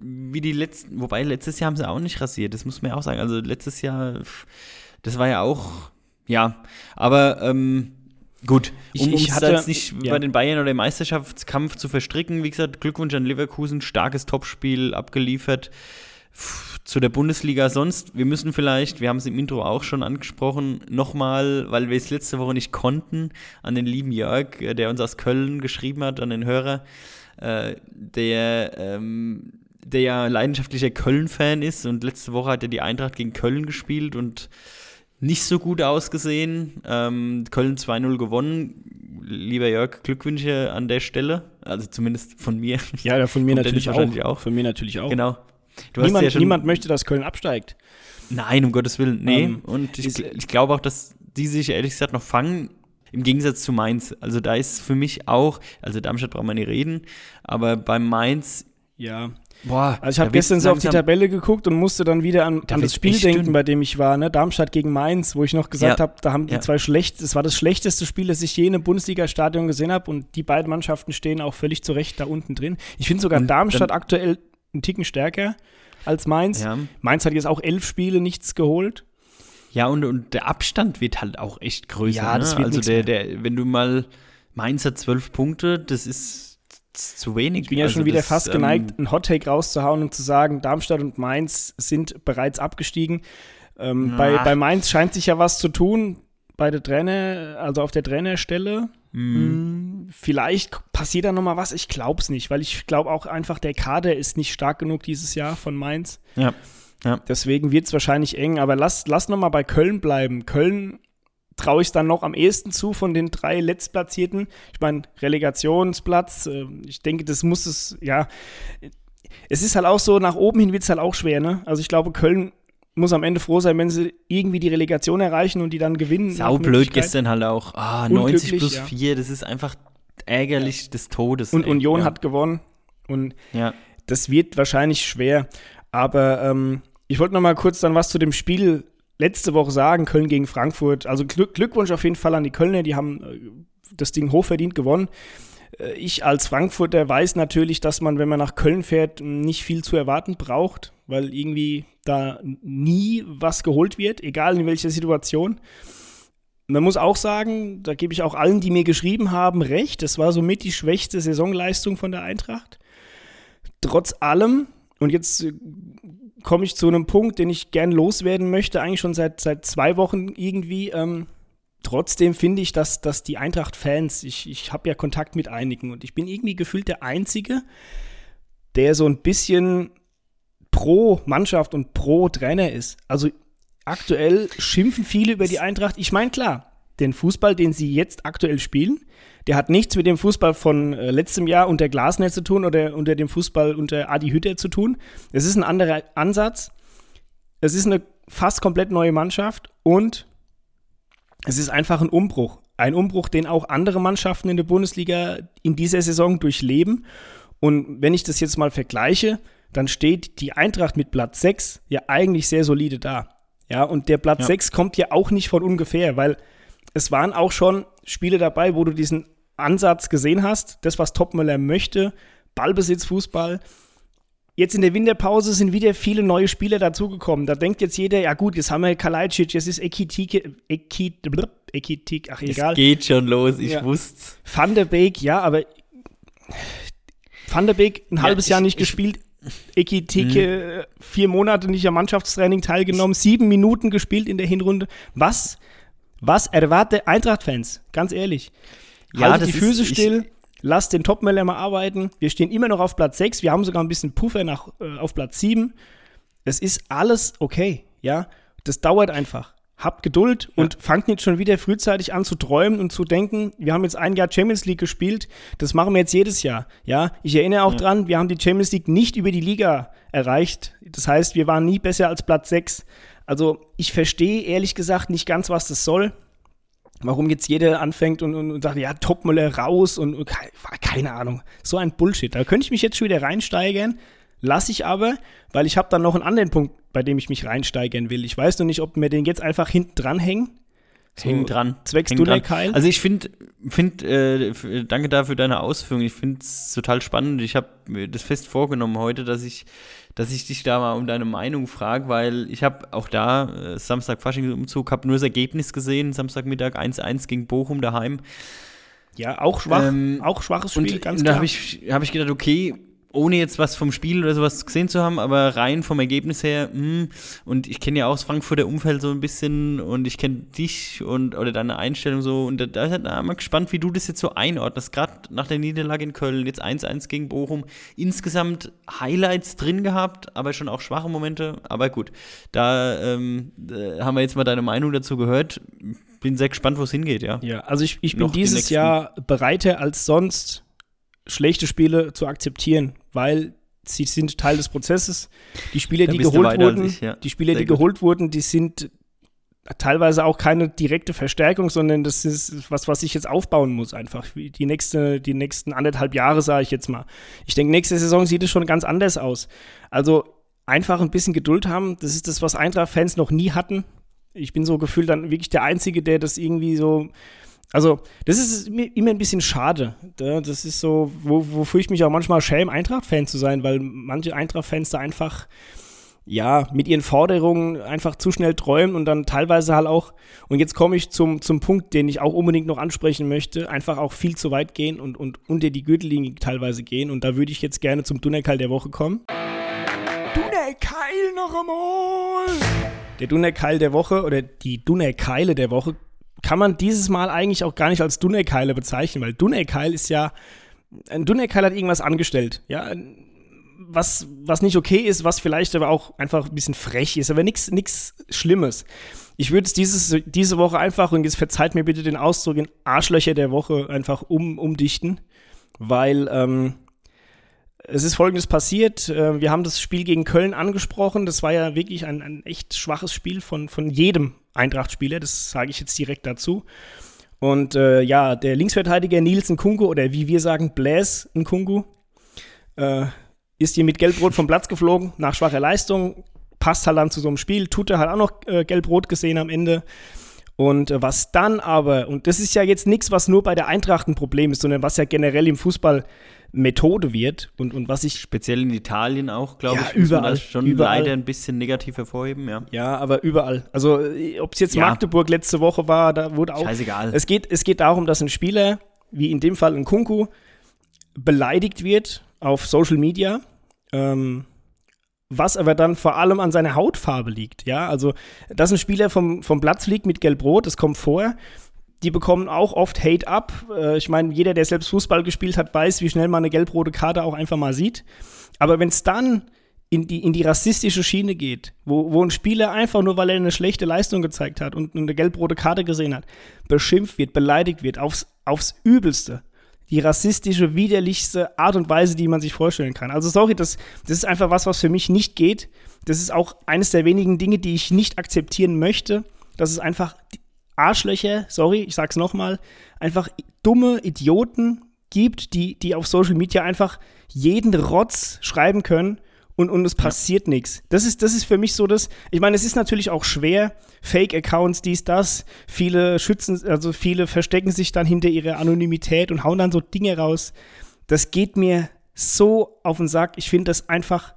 [SPEAKER 2] wie die letzten, wobei letztes Jahr haben sie auch nicht rasiert, das muss man ja auch sagen. Also letztes Jahr, das war ja auch, ja, aber ähm, gut,
[SPEAKER 1] Ich-
[SPEAKER 2] um
[SPEAKER 1] ich hatte-
[SPEAKER 2] jetzt nicht
[SPEAKER 1] ja.
[SPEAKER 2] bei den Bayern oder im Meisterschaftskampf zu verstricken, wie gesagt, Glückwunsch an Leverkusen, starkes Topspiel abgeliefert. Pff, Zu der Bundesliga sonst, wir müssen vielleicht, wir haben es im Intro auch schon angesprochen, nochmal, weil wir es letzte Woche nicht konnten, an den lieben Jörg, äh, der uns aus Köln geschrieben hat, an den Hörer, äh, der, ähm, der ja leidenschaftlicher Köln-Fan ist und letzte Woche hat er die Eintracht gegen Köln gespielt und nicht so gut ausgesehen. Ähm, Köln 2-0 gewonnen. Lieber Jörg, Glückwünsche an der Stelle. Also zumindest von mir.
[SPEAKER 1] Ja, von mir natürlich auch.
[SPEAKER 2] auch.
[SPEAKER 1] Von mir natürlich auch.
[SPEAKER 2] Genau.
[SPEAKER 1] Niemand,
[SPEAKER 2] ja
[SPEAKER 1] niemand möchte, dass Köln absteigt.
[SPEAKER 2] Nein, um Gottes Willen. Nee.
[SPEAKER 1] Ähm,
[SPEAKER 2] und ich,
[SPEAKER 1] ist-
[SPEAKER 2] ich glaube auch, dass die sich ehrlich gesagt noch fangen. Im Gegensatz zu Mainz. Also da ist für mich auch, also Darmstadt braucht man nicht reden, aber bei Mainz,
[SPEAKER 1] Ja.
[SPEAKER 2] boah.
[SPEAKER 1] Also ich habe gestern so auf die Tabelle geguckt und musste dann wieder an,
[SPEAKER 2] Da
[SPEAKER 1] an das Spiel denken,
[SPEAKER 2] dünn.
[SPEAKER 1] bei dem ich war, ne? Darmstadt gegen Mainz, wo ich noch gesagt
[SPEAKER 2] Ja.
[SPEAKER 1] habe, da haben die
[SPEAKER 2] Ja.
[SPEAKER 1] zwei schlecht, das war das schlechteste Spiel, das ich je in einem Bundesliga-Stadion gesehen habe und die beiden Mannschaften stehen auch völlig zu Recht da unten drin. Ich finde sogar
[SPEAKER 2] Und
[SPEAKER 1] Darmstadt aktuell einen Ticken stärker als Mainz.
[SPEAKER 2] Ja.
[SPEAKER 1] Mainz hat jetzt auch elf Spiele nichts geholt.
[SPEAKER 2] Ja, und, und der Abstand wird halt auch echt größer.
[SPEAKER 1] Ja, das
[SPEAKER 2] ne?
[SPEAKER 1] wird
[SPEAKER 2] Also der, der, wenn du mal Mainz hat zwölf Punkte, das ist zu wenig.
[SPEAKER 1] Ich bin ja
[SPEAKER 2] also
[SPEAKER 1] schon wieder
[SPEAKER 2] das,
[SPEAKER 1] fast
[SPEAKER 2] ähm,
[SPEAKER 1] geneigt, einen Hottake rauszuhauen und zu sagen, Darmstadt und Mainz sind bereits abgestiegen. Ähm, bei, bei Mainz scheint sich ja was zu tun, bei der Trainer, also auf der Trainerstelle. Mm, Vielleicht passiert da nochmal was, ich glaube es nicht, weil ich glaube auch einfach, der Kader ist nicht stark genug dieses Jahr von Mainz.
[SPEAKER 2] Ja.
[SPEAKER 1] Deswegen wird es wahrscheinlich eng, aber lass, lass nochmal bei Köln bleiben. Köln, traue ich es dann noch am ehesten zu von den drei Letztplatzierten. Ich meine, Relegationsplatz, äh, ich denke, das muss es, ja. Es ist halt auch so, nach oben hin wird es halt auch schwer, ne? Also ich glaube, Köln muss am Ende froh sein, wenn sie irgendwie die Relegation erreichen und die dann gewinnen.
[SPEAKER 2] Saublöd gestern halt auch. Ah, 90 plus ja. 4, das ist einfach ärgerlich ja. des Todes.
[SPEAKER 1] Und ey. Union ja. hat gewonnen. Und ja. das wird wahrscheinlich schwer. Aber ähm, ich wollte noch mal kurz dann was zu dem Spiel letzte Woche sagen, Köln gegen Frankfurt. Also Glück, Glückwunsch auf jeden Fall an die Kölner, die haben äh, das Ding hochverdient gewonnen. Äh, ich als Frankfurter weiß natürlich, dass man, wenn man nach Köln fährt, nicht viel zu erwarten braucht, weil irgendwie da nie was geholt wird, egal in welcher Situation. Man muss auch sagen, da gebe ich auch allen, die mir geschrieben haben, recht. Es war somit die schwächste Saisonleistung von der Eintracht. Trotz allem, und jetzt äh, komme ich zu einem Punkt, den ich gern loswerden möchte, eigentlich schon seit, seit zwei Wochen irgendwie. Ähm, trotzdem finde ich, dass, dass die Eintracht-Fans, ich, ich habe ja Kontakt mit einigen und ich bin irgendwie gefühlt der Einzige, der so ein bisschen pro Mannschaft und pro Trainer ist. Also aktuell schimpfen viele über die Eintracht. Ich meine, klar, den Fußball, den sie jetzt aktuell spielen, der hat nichts mit dem Fußball von äh, letztem Jahr unter Glasner zu tun oder unter dem Fußball unter Adi Hütter zu tun. Es ist ein anderer Ansatz. Es ist eine fast komplett neue Mannschaft und es ist einfach ein Umbruch. Ein Umbruch, den auch andere Mannschaften in der Bundesliga in dieser Saison durchleben. Und wenn ich das jetzt mal vergleiche, dann steht die Eintracht mit Platz 6 ja eigentlich sehr solide da. Ja, und der Platz ja. 6 kommt ja auch nicht von ungefähr, weil es waren auch schon Spiele dabei, wo du diesen Ansatz gesehen hast, das, was Topmüller möchte, Ballbesitz, Fußball. Jetzt in der Winterpause sind wieder viele neue Spieler dazugekommen. Da denkt jetzt jeder, ja gut, jetzt haben wir Kalajdzic, jetzt ist Ekitike, Ekit, Ekitik, ach egal.
[SPEAKER 2] Es geht schon los, ich ja. wusste
[SPEAKER 1] Van der Beek, ja, aber Van der Beek ein ja, halbes ich, Jahr nicht ich, gespielt. Ekitike mhm. vier Monate nicht am Mannschaftstraining teilgenommen, sieben Minuten gespielt in der Hinrunde. Was was erwarte Eintracht-Fans? Ganz ehrlich. Ja, Haltet die Füße ist, still, ich, lasst den Topmüller mal arbeiten. Wir stehen immer noch auf Platz 6. Wir haben sogar ein bisschen Puffer nach, äh, auf Platz 7. Es ist alles okay, ja. Das dauert einfach. Habt Geduld ja. und fangt nicht schon wieder frühzeitig an zu träumen und zu denken, wir haben jetzt ein Jahr Champions League gespielt, das machen wir jetzt jedes Jahr. Ja, ich erinnere auch ja. dran, wir haben die Champions League nicht über die Liga erreicht. Das heißt, wir waren nie besser als Platz 6. Also ich verstehe ehrlich gesagt nicht ganz, was das soll. Warum jetzt jeder anfängt und, und, und sagt, ja, Topmüller raus und, und keine Ahnung. So ein Bullshit. Da könnte ich mich jetzt schon wieder reinsteigern. Lasse ich aber, weil ich habe dann noch einen anderen Punkt, bei dem ich mich reinsteigern will. Ich weiß noch nicht, ob wir den jetzt einfach hinten dran hängen
[SPEAKER 2] so Hängen dran.
[SPEAKER 1] Zwecks Dunnerkeil.
[SPEAKER 2] Also ich finde, find, äh, danke dafür deine Ausführung. Ich finde es total spannend. Ich habe mir das fest vorgenommen heute, dass ich, dass ich dich da mal um deine Meinung frage, weil ich habe auch da äh, Samstag Faschingsumzug, habe nur das Ergebnis gesehen, Samstagmittag 1-1 gegen Bochum daheim.
[SPEAKER 1] Ja, auch schwach, ähm, auch schwaches Spiel,
[SPEAKER 2] und, ganz klar. Da habe ich, hab ich gedacht, okay, ohne jetzt was vom Spiel oder sowas gesehen zu haben, aber rein vom Ergebnis her, mh, hm, und ich kenne ja auch das Frankfurter Umfeld so ein bisschen und ich kenne dich und oder deine Einstellung so und da, da ist halt mal gespannt, wie du das jetzt so einordnest, gerade nach der Niederlage in Köln, jetzt 1-1 gegen Bochum, insgesamt Highlights drin gehabt, aber schon auch schwache Momente, aber gut, da ähm, da haben wir jetzt mal deine Meinung dazu gehört, bin sehr gespannt, wo es hingeht, ja.
[SPEAKER 1] Ja, also ich, ich bin dieses Jahr bereiter als sonst schlechte Spiele zu akzeptieren, weil sie sind Teil des Prozesses. Die Spieler, die geholt wurden, ich, ja. die Spieler, Sehr die gut. geholt wurden, die sind teilweise auch keine direkte Verstärkung, sondern das ist was, was ich jetzt aufbauen muss, einfach. Die, nächste, die nächsten anderthalb Jahre, sage ich jetzt mal. Ich denke, nächste Saison sieht es schon ganz anders aus. Also einfach ein bisschen Geduld haben, das ist das, was Eintracht-Fans noch nie hatten. Ich bin so gefühlt dann wirklich der Einzige, der das irgendwie so also, das ist immer ein bisschen schade. Das ist so, wo, wofür ich mich auch manchmal schäme, Eintracht-Fan zu sein, weil manche Eintracht-Fans da einfach, ja, mit ihren Forderungen einfach zu schnell träumen und dann teilweise halt auch, und jetzt komme ich zum, zum Punkt, den ich auch unbedingt noch ansprechen möchte, einfach auch viel zu weit gehen und, und unter die Gürtellinie teilweise gehen. Und da würde ich jetzt gerne zum Dunnerkeil der Woche kommen. Dunnerkeil noch einmal! Der Dunnerkeil der Woche oder die Dunnerkeile der Woche kann man dieses Mal eigentlich auch gar nicht als Dunnekeile bezeichnen, weil Dunnekeil ist ja, ein Dunnekeil hat irgendwas angestellt, ja. was, was nicht okay ist, was vielleicht aber auch einfach ein bisschen frech ist, aber nichts Schlimmes. Ich würde es dieses, diese Woche einfach, und jetzt verzeiht mir bitte den Ausdruck, in Arschlöcher der Woche einfach um, umdichten, weil ähm, es ist folgendes passiert. Äh, wir haben das Spiel gegen Köln angesprochen. Das war ja wirklich ein, ein echt schwaches Spiel von, von jedem Eintracht-Spieler. Das sage ich jetzt direkt dazu. Und äh, ja, der Linksverteidiger Nielsen Kungu oder wie wir sagen, Blaise Nkungu, äh, ist hier mit Gelbrot vom Platz geflogen nach schwacher Leistung. Passt halt dann zu so einem Spiel, tut er halt auch noch äh, Gelbrot gesehen am Ende. Und äh, was dann aber, und das ist ja jetzt nichts, was nur bei der Eintracht ein Problem ist, sondern was ja generell im Fußball Methode wird und, und was ich.
[SPEAKER 2] Speziell in Italien auch, glaube
[SPEAKER 1] Ja,
[SPEAKER 2] ich, muss man
[SPEAKER 1] überall,
[SPEAKER 2] das schon
[SPEAKER 1] überall.
[SPEAKER 2] leider ein bisschen negativ hervorheben, ja.
[SPEAKER 1] Ja, aber überall. Also, ob es jetzt
[SPEAKER 2] Ja.
[SPEAKER 1] Magdeburg letzte Woche war, da wurde auch.
[SPEAKER 2] Scheißegal.
[SPEAKER 1] Es geht, es geht darum, dass ein Spieler, wie in dem Fall ein Kunku, beleidigt wird auf Social Media. Ähm, was aber dann vor allem an seiner Hautfarbe liegt. Ja, also, dass ein Spieler vom, vom Platz fliegt mit Gelb-Rot, das kommt vor. Die bekommen auch oft Hate up. Äh, ich meine, jeder, der selbst Fußball gespielt hat, weiß, wie schnell man eine gelb-rote Karte auch einfach mal sieht. Aber wenn es dann in die, in die rassistische Schiene geht, wo, wo ein Spieler einfach nur, weil er eine schlechte Leistung gezeigt hat und eine gelb-rote Karte gesehen hat, beschimpft wird, beleidigt wird, aufs, aufs Übelste. Die rassistische, widerlichste Art und Weise, die man sich vorstellen kann. Also sorry, das, das ist einfach was, was für mich nicht geht. Das ist auch eines der wenigen Dinge, die ich nicht akzeptieren möchte. Das ist einfach Arschlöcher, sorry, ich sag's nochmal, einfach dumme Idioten gibt, die, die auf Social Media einfach jeden Rotz schreiben können und, und es passiert nichts. Das ist, das ist für mich so das. Ich meine, es ist natürlich auch schwer, Fake-Accounts, dies, das. Viele schützen, also viele verstecken sich dann hinter ihrer Anonymität und hauen dann so Dinge raus. Das geht mir so auf den Sack. Ich finde das einfach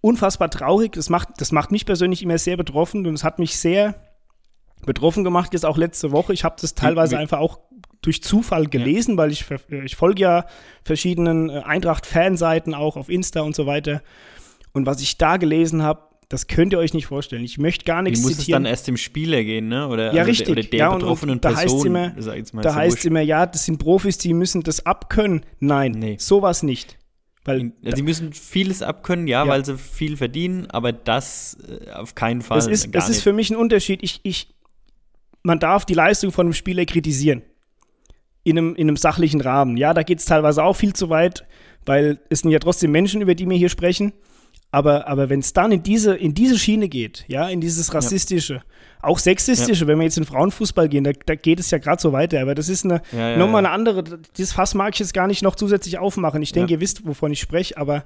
[SPEAKER 1] unfassbar traurig. Das macht, das macht mich persönlich immer sehr betroffen und es hat mich sehr betroffen gemacht, jetzt auch letzte Woche. Ich habe das teilweise
[SPEAKER 2] wie-
[SPEAKER 1] einfach auch durch Zufall gelesen, weil ich, ich folge ja verschiedenen äh, Eintracht-Fanseiten auch auf Insta und so weiter. Und was ich da gelesen habe, das könnt ihr euch nicht vorstellen. Ich möchte gar
[SPEAKER 2] Wie
[SPEAKER 1] nichts
[SPEAKER 2] muss es dann erst dem Spieler gehen, ne? Oder,
[SPEAKER 1] Ja,
[SPEAKER 2] also
[SPEAKER 1] richtig.
[SPEAKER 2] Der, oder der
[SPEAKER 1] Ja, und- und
[SPEAKER 2] betroffenen
[SPEAKER 1] da heißt's
[SPEAKER 2] Person.
[SPEAKER 1] immer-
[SPEAKER 2] jetzt mal,
[SPEAKER 1] da
[SPEAKER 2] ja
[SPEAKER 1] heißt
[SPEAKER 2] wurscht.
[SPEAKER 1] immer, ja, das sind Profis, die müssen das abkönnen. Nein,
[SPEAKER 2] Nee.
[SPEAKER 1] sowas nicht. Weil
[SPEAKER 2] Ja, sie müssen vieles abkönnen, ja,
[SPEAKER 1] Ja.
[SPEAKER 2] weil sie viel verdienen, aber das äh, auf keinen Fall.
[SPEAKER 1] es ist, es ist für mich ein Unterschied. Ich, ich, man darf die Leistung von einem Spieler kritisieren. In einem, in einem sachlichen Rahmen. Ja, da geht es teilweise auch viel zu weit, weil es sind ja trotzdem Menschen, über die wir hier sprechen. Aber, aber wenn es dann in diese, in diese Schiene geht, ja, in dieses Rassistische, auch Sexistische, wenn wir jetzt in Frauenfußball gehen, da, da geht es ja gerade so weiter. Aber das ist eine,
[SPEAKER 2] Ja, ja,
[SPEAKER 1] nochmal
[SPEAKER 2] ja.
[SPEAKER 1] eine andere, dieses Fass mag ich jetzt gar nicht noch zusätzlich aufmachen. Ich denke,
[SPEAKER 2] Ja.
[SPEAKER 1] ihr wisst, wovon ich spreche, aber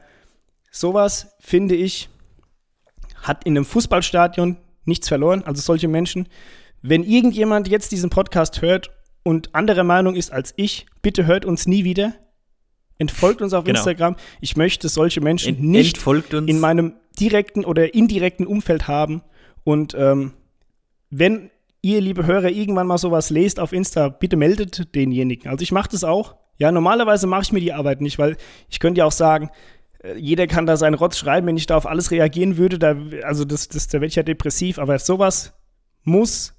[SPEAKER 1] sowas, finde ich, hat in einem Fußballstadion nichts verloren. Also solche Menschen. Wenn irgendjemand jetzt diesen Podcast hört und anderer Meinung ist als ich, bitte hört uns nie wieder. Entfolgt uns auf
[SPEAKER 2] Genau.
[SPEAKER 1] Instagram. Ich möchte solche Menschen
[SPEAKER 2] Ent-
[SPEAKER 1] nicht in meinem direkten oder indirekten Umfeld haben. Und ähm, wenn ihr, liebe Hörer, irgendwann mal sowas lest auf Insta, bitte meldet denjenigen. Also ich mache das auch. Ja, normalerweise mache ich mir die Arbeit nicht, weil ich könnte ja auch sagen, äh, jeder kann da seinen Rotz schreiben, wenn ich da auf alles reagieren würde, da, also das, das, da werde ich ja depressiv, aber sowas muss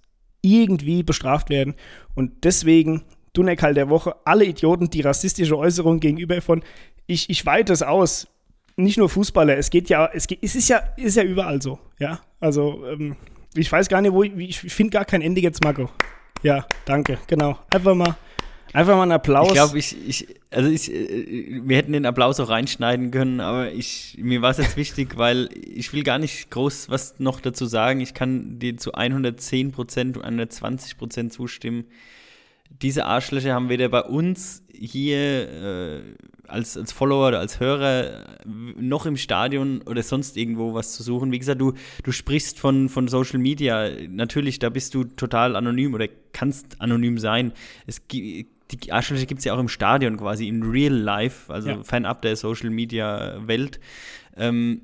[SPEAKER 1] irgendwie bestraft werden. Und deswegen, Dunekal der Woche, alle Idioten, die rassistische Äußerungen gegenüber von, ich, ich weite es aus, nicht nur Fußballer, es geht ja, es, geht, es ist ja, ist ja überall so, ja. Also, ähm, ich weiß gar nicht, wo ich, ich finde gar kein Ende jetzt, Marco. Ja, danke, genau. Einfach mal, einfach mal einen Applaus.
[SPEAKER 2] Ich glaube, ich, ich, also ich, äh, wir hätten den Applaus auch reinschneiden können, aber ich, mir war es jetzt wichtig, weil ich will gar nicht groß was noch dazu sagen. Ich kann dir zu 110 Prozent, 120 Prozent zustimmen. Diese Arschlöcher haben weder bei uns hier äh, als, als Follower oder als Hörer noch im Stadion oder sonst irgendwo was zu suchen. Wie gesagt, du, du sprichst von, von Social Media. Natürlich, da bist du total anonym oder kannst anonym sein. Es gibt die Arschlöcher gibt es ja auch im Stadion quasi, in real life, also
[SPEAKER 1] Ja.
[SPEAKER 2] fernab der Social Media Welt. Ähm,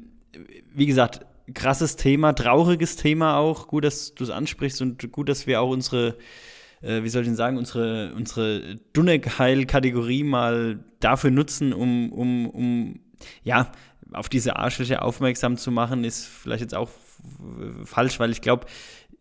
[SPEAKER 2] wie gesagt, krasses Thema, trauriges Thema auch. Gut, dass du es ansprichst und gut, dass wir auch unsere, äh, wie soll ich denn sagen, unsere, unsere Dunneck-Heil-Kategorie mal dafür nutzen, um, um, um ja, auf diese Arschlöcher aufmerksam zu machen, ist vielleicht jetzt auch falsch, weil ich glaube,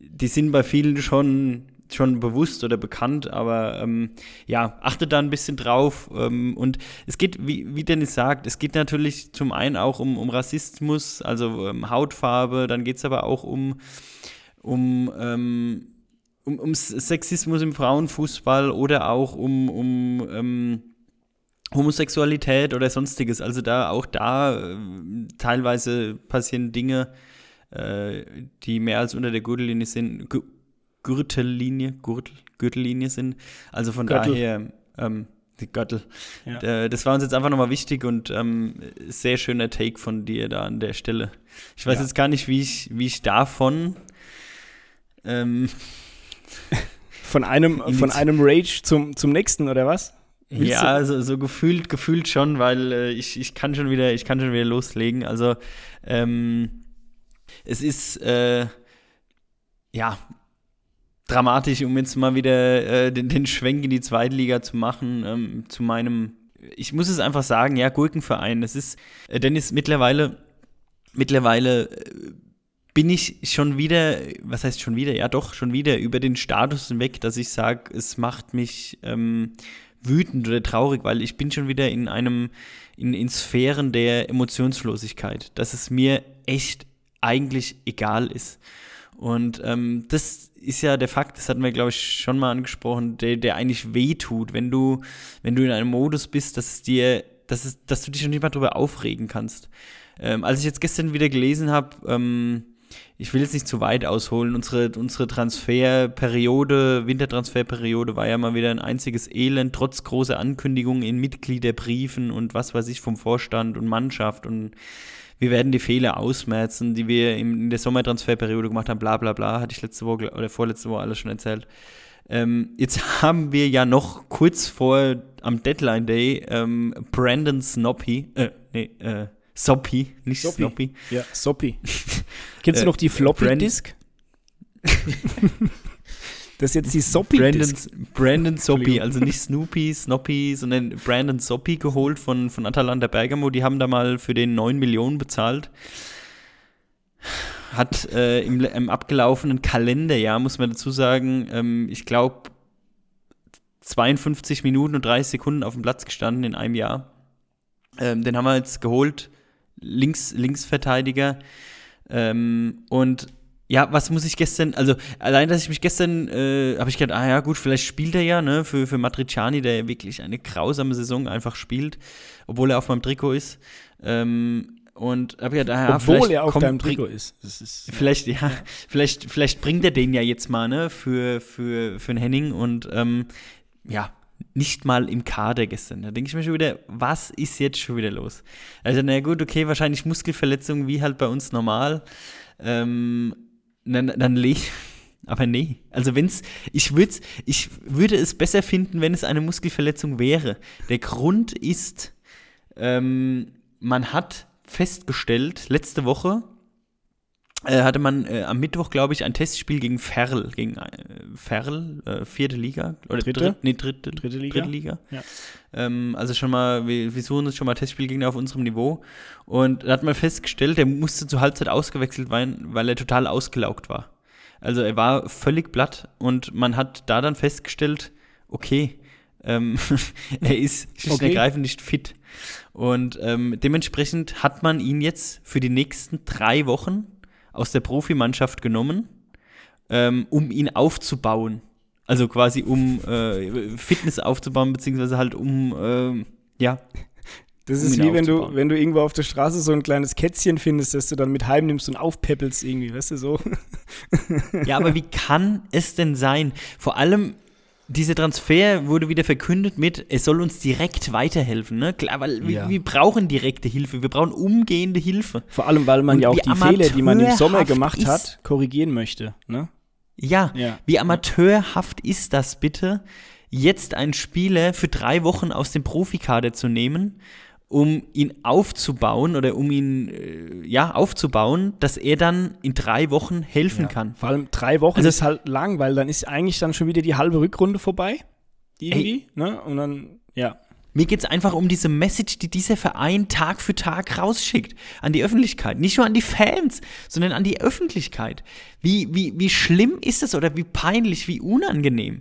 [SPEAKER 2] die sind bei vielen schon schon bewusst oder bekannt, aber ähm, ja, achtet da ein bisschen drauf. Ähm, und es geht, wie, wie Dennis sagt, es geht natürlich zum einen auch um, um Rassismus, also ähm, Hautfarbe, dann geht es aber auch um, um, ähm, um, um Sexismus im Frauenfußball oder auch um, um ähm, Homosexualität oder sonstiges. Also da auch da äh, teilweise passieren Dinge, äh, die mehr als unter der Gürtellinie sind. Gürtellinie, Gürtel, Gürtellinie sind. Also von
[SPEAKER 1] Gürtel.
[SPEAKER 2] daher, ähm, die Gürtel.
[SPEAKER 1] Ja.
[SPEAKER 2] Das war uns jetzt einfach nochmal wichtig und ähm, sehr schöner Take von dir da an der Stelle. Ich weiß
[SPEAKER 1] Ja.
[SPEAKER 2] jetzt gar nicht, wie ich, wie ich davon ähm,
[SPEAKER 1] Von einem, von einem Rage zum, zum nächsten, oder was? Willst
[SPEAKER 2] Ja, so, so gefühlt, gefühlt schon, weil äh, ich, ich kann schon wieder, ich kann schon wieder loslegen. Also ähm, es ist äh, ja dramatisch, um jetzt mal wieder äh, den, den Schwenk in die Zweitliga zu machen, ähm, zu meinem, ich muss es einfach sagen, ja, Gurkenverein. Das ist, äh, Dennis, mittlerweile, mittlerweile äh, bin ich schon wieder, was heißt schon wieder? Ja, doch, schon wieder über den Status hinweg, dass ich sage, es macht mich ähm, wütend oder traurig, weil ich bin schon wieder in einem, in, in Sphären der Emotionslosigkeit, dass es mir echt eigentlich egal ist. Und ähm, das ist ja der Fakt, das hatten wir, glaube ich, schon mal angesprochen, der, der eigentlich wehtut, wenn du, wenn du in einem Modus bist, dass es dir, dass, es, dass du dich noch nicht mal drüber aufregen kannst. Ähm, als ich jetzt gestern wieder gelesen habe, ähm, ich will jetzt nicht zu weit ausholen, unsere, unsere Transferperiode, Wintertransferperiode war ja mal wieder ein einziges Elend, trotz großer Ankündigungen in Mitgliederbriefen und was weiß ich vom Vorstand und Mannschaft und wir werden die Fehler ausmerzen, die wir in, der Sommertransferperiode gemacht haben, bla bla bla, hatte ich letzte Woche oder vorletzte Woche alles schon erzählt. Ähm, jetzt haben wir ja noch kurz vor am Deadline Day ähm, Brandon Snoppy, äh, nee, äh, Soppy, nicht
[SPEAKER 1] Soppy.
[SPEAKER 2] Snoppy.
[SPEAKER 1] Ja, Soppy. Kennst du
[SPEAKER 2] Äh,
[SPEAKER 1] noch die Floppy Disk? das ist jetzt die Soppy
[SPEAKER 2] Brandon,
[SPEAKER 1] Disk.
[SPEAKER 2] Brandon Soppy, also nicht Snoopy, Snoppy, sondern Brandon Soppy geholt von, von Atalanta Bergamo. Die haben da mal für den 9 Millionen bezahlt. Hat äh, im, im abgelaufenen Kalenderjahr, muss man dazu sagen, ähm, ich glaube, 52 Minuten und 30 Sekunden auf dem Platz gestanden in einem Jahr. Ähm, den haben wir jetzt geholt, Links, Linksverteidiger. Ähm, und ja, was muss ich gestern, also allein, dass ich mich gestern, äh, habe ich gedacht, ah ja, gut, vielleicht spielt er ja, ne, für, für Matriciani, der ja wirklich eine grausame Saison einfach spielt, obwohl er auf meinem Trikot ist. Ähm, und habe gedacht, ah ja,
[SPEAKER 1] Obwohl er auf
[SPEAKER 2] kommt-
[SPEAKER 1] deinem Trikot ist. Ist
[SPEAKER 2] Vielleicht, ja, vielleicht, vielleicht bringt er den ja jetzt mal, ne, für, für, für den Henning und ähm, ja, nicht mal im Kader gestern. Da denke ich mir schon wieder, was ist jetzt schon wieder los? Also, na gut, okay, wahrscheinlich Muskelverletzungen wie halt bei uns normal. Ähm, dann, dann leg aber nee. Also wenn's, ich würde ich würde es besser finden, wenn es eine Muskelverletzung wäre. Der Grund ist, ähm, man hat festgestellt, letzte Woche hatte man äh, am Mittwoch, glaube ich, ein Testspiel gegen Ferl, gegen äh, Ferl, äh, vierte Liga oder
[SPEAKER 1] Dritte?
[SPEAKER 2] Dritt, nee, dritte,
[SPEAKER 1] Dritte Liga?
[SPEAKER 2] Dritte Liga.
[SPEAKER 1] Ja.
[SPEAKER 2] Ähm, also schon mal, wir, wir suchen uns schon mal Testspielgegner auf unserem Niveau. Und da hat man festgestellt, der musste zur Halbzeit ausgewechselt werden, weil er total ausgelaugt war. Also er war völlig platt und man hat da dann festgestellt, okay, ähm, er ist schlicht und
[SPEAKER 1] Okay.
[SPEAKER 2] ergreifend nicht fit. Und ähm, dementsprechend hat man ihn jetzt für die nächsten drei Wochen aus der Profimannschaft genommen, ähm, um ihn aufzubauen. Also quasi um äh, Fitness aufzubauen, beziehungsweise halt um, ähm, ja,
[SPEAKER 1] Das
[SPEAKER 2] um
[SPEAKER 1] ist wie wenn du, wenn du irgendwo auf der Straße so ein kleines Kätzchen findest, das du dann mit heimnimmst und aufpäppelst irgendwie, weißt du so?
[SPEAKER 2] Ja, aber wie kann es denn sein? Vor allem, dieser Transfer wurde wieder verkündet mit, es soll uns direkt weiterhelfen. Ne? Klar, weil wir,
[SPEAKER 1] Ja.
[SPEAKER 2] wir brauchen direkte Hilfe, wir brauchen umgehende Hilfe.
[SPEAKER 1] Vor allem, weil man
[SPEAKER 2] Und
[SPEAKER 1] ja auch die Fehler, die man im Sommer gemacht hat, korrigieren möchte. Ne?
[SPEAKER 2] Ja,
[SPEAKER 1] Ja.
[SPEAKER 2] wie amateurhaft ist das bitte, jetzt einen Spieler für drei Wochen aus dem Profikader zu nehmen, um ihn aufzubauen oder um ihn äh, ja aufzubauen, dass er dann in drei Wochen helfen
[SPEAKER 1] Ja.
[SPEAKER 2] kann.
[SPEAKER 1] Vor allem drei Wochen
[SPEAKER 2] Also-
[SPEAKER 1] ist halt lang, weil dann ist eigentlich dann schon wieder die halbe Rückrunde vorbei. Irgendwie, ne? Und dann, ja.
[SPEAKER 2] Mir geht es einfach um diese Message, die dieser Verein Tag für Tag rausschickt an die Öffentlichkeit. Nicht nur an die Fans, sondern an die Öffentlichkeit. Wie, wie, wie schlimm ist es oder wie peinlich, wie unangenehm.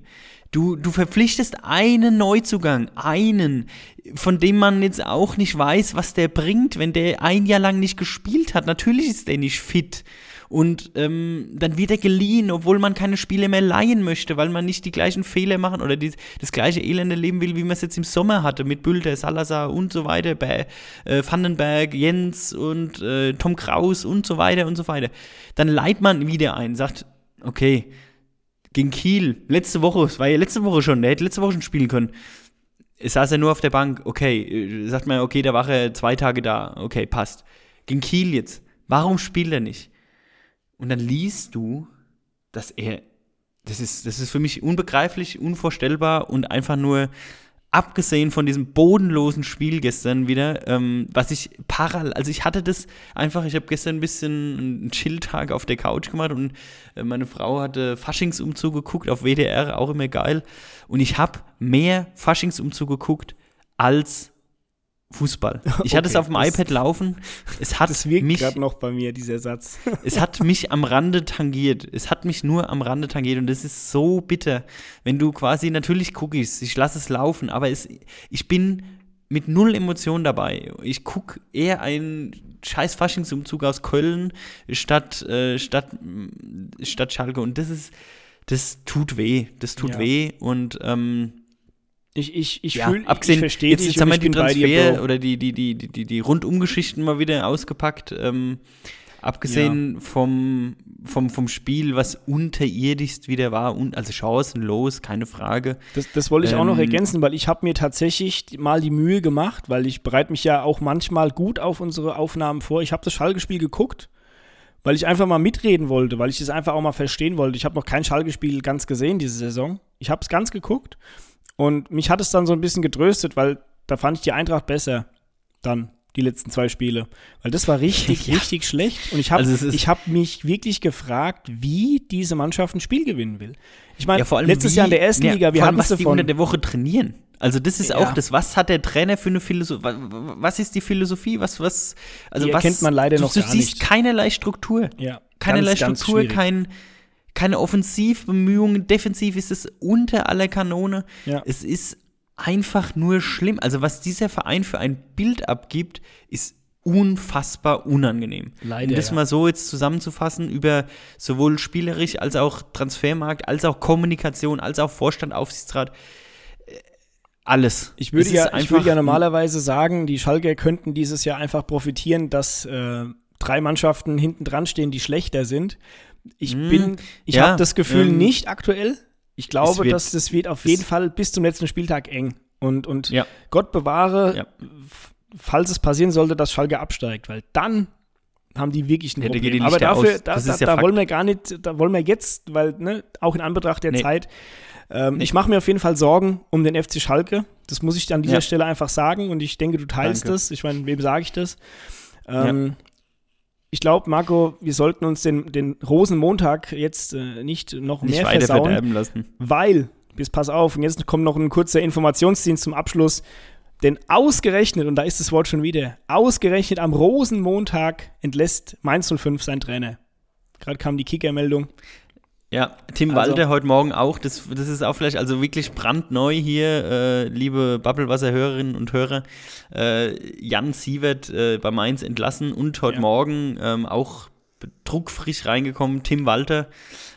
[SPEAKER 2] Du, du verpflichtest einen Neuzugang, einen, von dem man jetzt auch nicht weiß, was der bringt, wenn der ein Jahr lang nicht gespielt hat. Natürlich ist der nicht fit. Und ähm, dann wird er geliehen, obwohl man keine Spiele mehr leihen möchte, weil man nicht die gleichen Fehler machen oder die, das gleiche Elende leben will, wie man es jetzt im Sommer hatte, mit Bülter, Salazar und so weiter, bei äh, Vandenberg, Jens und äh, Tom Kraus und so weiter und so weiter. Dann leiht man wieder ein, sagt, okay, gegen Kiel, letzte Woche, es war ja letzte Woche schon, der hätte letzte Woche schon spielen können. Es saß er nur auf der Bank, okay, äh, sagt man, okay, da war er zwei Tage da, okay, passt. Gegen Kiel jetzt, warum spielt er nicht? Und dann liest du, dass er, das ist, das ist für mich unbegreiflich, unvorstellbar und einfach nur, abgesehen von diesem bodenlosen Spiel gestern wieder, ähm, was ich parallel, also ich hatte das einfach, ich habe gestern ein bisschen einen Chilltag auf der Couch gemacht und äh, meine Frau hatte Faschingsumzug geguckt auf WDR, auch immer geil. Und ich habe mehr Faschingsumzug geguckt als Fußball. Ich hatte es auf dem
[SPEAKER 1] das-
[SPEAKER 2] iPad laufen. Es hat
[SPEAKER 1] Das wirkt
[SPEAKER 2] mich
[SPEAKER 1] gerade noch bei mir, dieser Satz.
[SPEAKER 2] es hat mich am Rande tangiert. Es hat mich nur am Rande tangiert und das ist so bitter, wenn du quasi natürlich Cookies, ich lasse es laufen, aber es, ich bin mit null Emotionen dabei. Ich gucke eher einen scheiß Faschingsumzug aus Köln statt, äh, statt, statt Schalke und das ist, das tut weh. Das tut
[SPEAKER 1] Ja.
[SPEAKER 2] weh und ähm,
[SPEAKER 1] Ich, ich, ich
[SPEAKER 2] ja,
[SPEAKER 1] fühle, ich
[SPEAKER 2] abgesehen,
[SPEAKER 1] verstehe
[SPEAKER 2] jetzt,
[SPEAKER 1] dich
[SPEAKER 2] jetzt haben wir
[SPEAKER 1] ich
[SPEAKER 2] die
[SPEAKER 1] dir,
[SPEAKER 2] Transfer
[SPEAKER 1] Bro.
[SPEAKER 2] oder die, die, die, die, die, Rundumgeschichten mal wieder ausgepackt. Ähm, abgesehen vom, vom, vom Spiel, was unterirdischst wieder war, und, also chancenlos, keine Frage.
[SPEAKER 1] Das, das wollte ich auch noch
[SPEAKER 2] Ähm,
[SPEAKER 1] ergänzen, weil ich habe mir tatsächlich mal die Mühe gemacht, weil ich bereite mich ja auch manchmal gut auf unsere Aufnahmen vor. Ich habe das Schalke-Spiel geguckt, weil ich einfach mal mitreden wollte, weil ich das einfach auch mal verstehen wollte. Ich habe noch kein Schalke-Spiel ganz gesehen diese Saison. Ich habe es ganz geguckt und mich hat es dann so ein bisschen getröstet, weil da fand ich die Eintracht besser dann die letzten zwei Spiele, weil das war richtig,
[SPEAKER 2] Ja.
[SPEAKER 1] richtig schlecht und ich habe
[SPEAKER 2] Also
[SPEAKER 1] ich habe mich wirklich gefragt, wie diese Mannschaft ein Spiel gewinnen will. Ich meine,
[SPEAKER 2] Ja, vor allem
[SPEAKER 1] letztes
[SPEAKER 2] wie-
[SPEAKER 1] Jahr in der ersten
[SPEAKER 2] ja,
[SPEAKER 1] Liga, wir es
[SPEAKER 2] was die unter der Woche trainieren. Also das ist auch das, was hat der Trainer für eine Philosophie, was ist die Philosophie, was, was, also
[SPEAKER 1] Die
[SPEAKER 2] was,
[SPEAKER 1] erkennt man leider
[SPEAKER 2] du,
[SPEAKER 1] noch
[SPEAKER 2] du
[SPEAKER 1] gar
[SPEAKER 2] siehst
[SPEAKER 1] nicht.
[SPEAKER 2] keinerlei Struktur.
[SPEAKER 1] Ja,
[SPEAKER 2] Keinerlei
[SPEAKER 1] ganz, ganz
[SPEAKER 2] Struktur,
[SPEAKER 1] schwierig.
[SPEAKER 2] kein, keine Offensivbemühungen, defensiv ist es unter aller Kanone.
[SPEAKER 1] Ja.
[SPEAKER 2] Es ist einfach nur schlimm. Also was dieser Verein für ein Bild abgibt, ist unfassbar unangenehm.
[SPEAKER 1] Leider,
[SPEAKER 2] um das
[SPEAKER 1] ja.
[SPEAKER 2] mal so jetzt zusammenzufassen über sowohl spielerisch als auch Transfermarkt, als auch Kommunikation, als auch Vorstand, Aufsichtsrat, äh, alles.
[SPEAKER 1] Ich würde, ja, ich würde ja normalerweise sagen, die Schalker könnten dieses Jahr einfach profitieren, dass äh, drei Mannschaften hinten dran stehen, die schlechter sind. Ich
[SPEAKER 2] Mm,
[SPEAKER 1] bin, ich
[SPEAKER 2] ja,
[SPEAKER 1] habe das Gefühl
[SPEAKER 2] ähm,
[SPEAKER 1] nicht aktuell. Ich glaube,
[SPEAKER 2] wird-
[SPEAKER 1] dass das wird auf jeden Fall bis zum letzten Spieltag eng. Und, und
[SPEAKER 2] Ja.
[SPEAKER 1] Gott bewahre,
[SPEAKER 2] Ja.
[SPEAKER 1] falls es passieren sollte, dass Schalke absteigt, weil dann haben die wirklich ein
[SPEAKER 2] Ja,
[SPEAKER 1] Problem. Aber
[SPEAKER 2] Lichter
[SPEAKER 1] dafür, da, da,
[SPEAKER 2] ja
[SPEAKER 1] da wollen wir gar nicht, da wollen wir jetzt, weil, ne, auch in Anbetracht der
[SPEAKER 2] Nee.
[SPEAKER 1] Zeit, ähm, ich mache mir auf jeden Fall Sorgen um den FC Schalke. Das muss ich an dieser
[SPEAKER 2] Ja.
[SPEAKER 1] Stelle einfach sagen und ich denke, du teilst
[SPEAKER 2] Danke.
[SPEAKER 1] das. Ich meine, wem sage ich das? Ähm, Ich glaube, Marco, wir sollten uns den, den Rosenmontag jetzt äh, nicht noch
[SPEAKER 2] nicht
[SPEAKER 1] mehr versauen,
[SPEAKER 2] lassen.
[SPEAKER 1] weil, bis pass auf, und jetzt kommt noch ein kurzer Informationsdienst zum Abschluss. Denn ausgerechnet, und da ist das Wort schon wieder, ausgerechnet am Rosenmontag entlässt Mainz 05 sein Trainer. Gerade kam die Kicker-Meldung.
[SPEAKER 2] Ja, Tim
[SPEAKER 1] Also-
[SPEAKER 2] Walter heute Morgen auch. Das, das ist auch vielleicht also wirklich brandneu hier, äh, liebe Bubblewasser-Hörerinnen und Hörer. Äh, Jan Sievert äh, bei Mainz entlassen und heute
[SPEAKER 1] Ja.
[SPEAKER 2] Morgen ähm, auch druckfrisch reingekommen. Tim Walter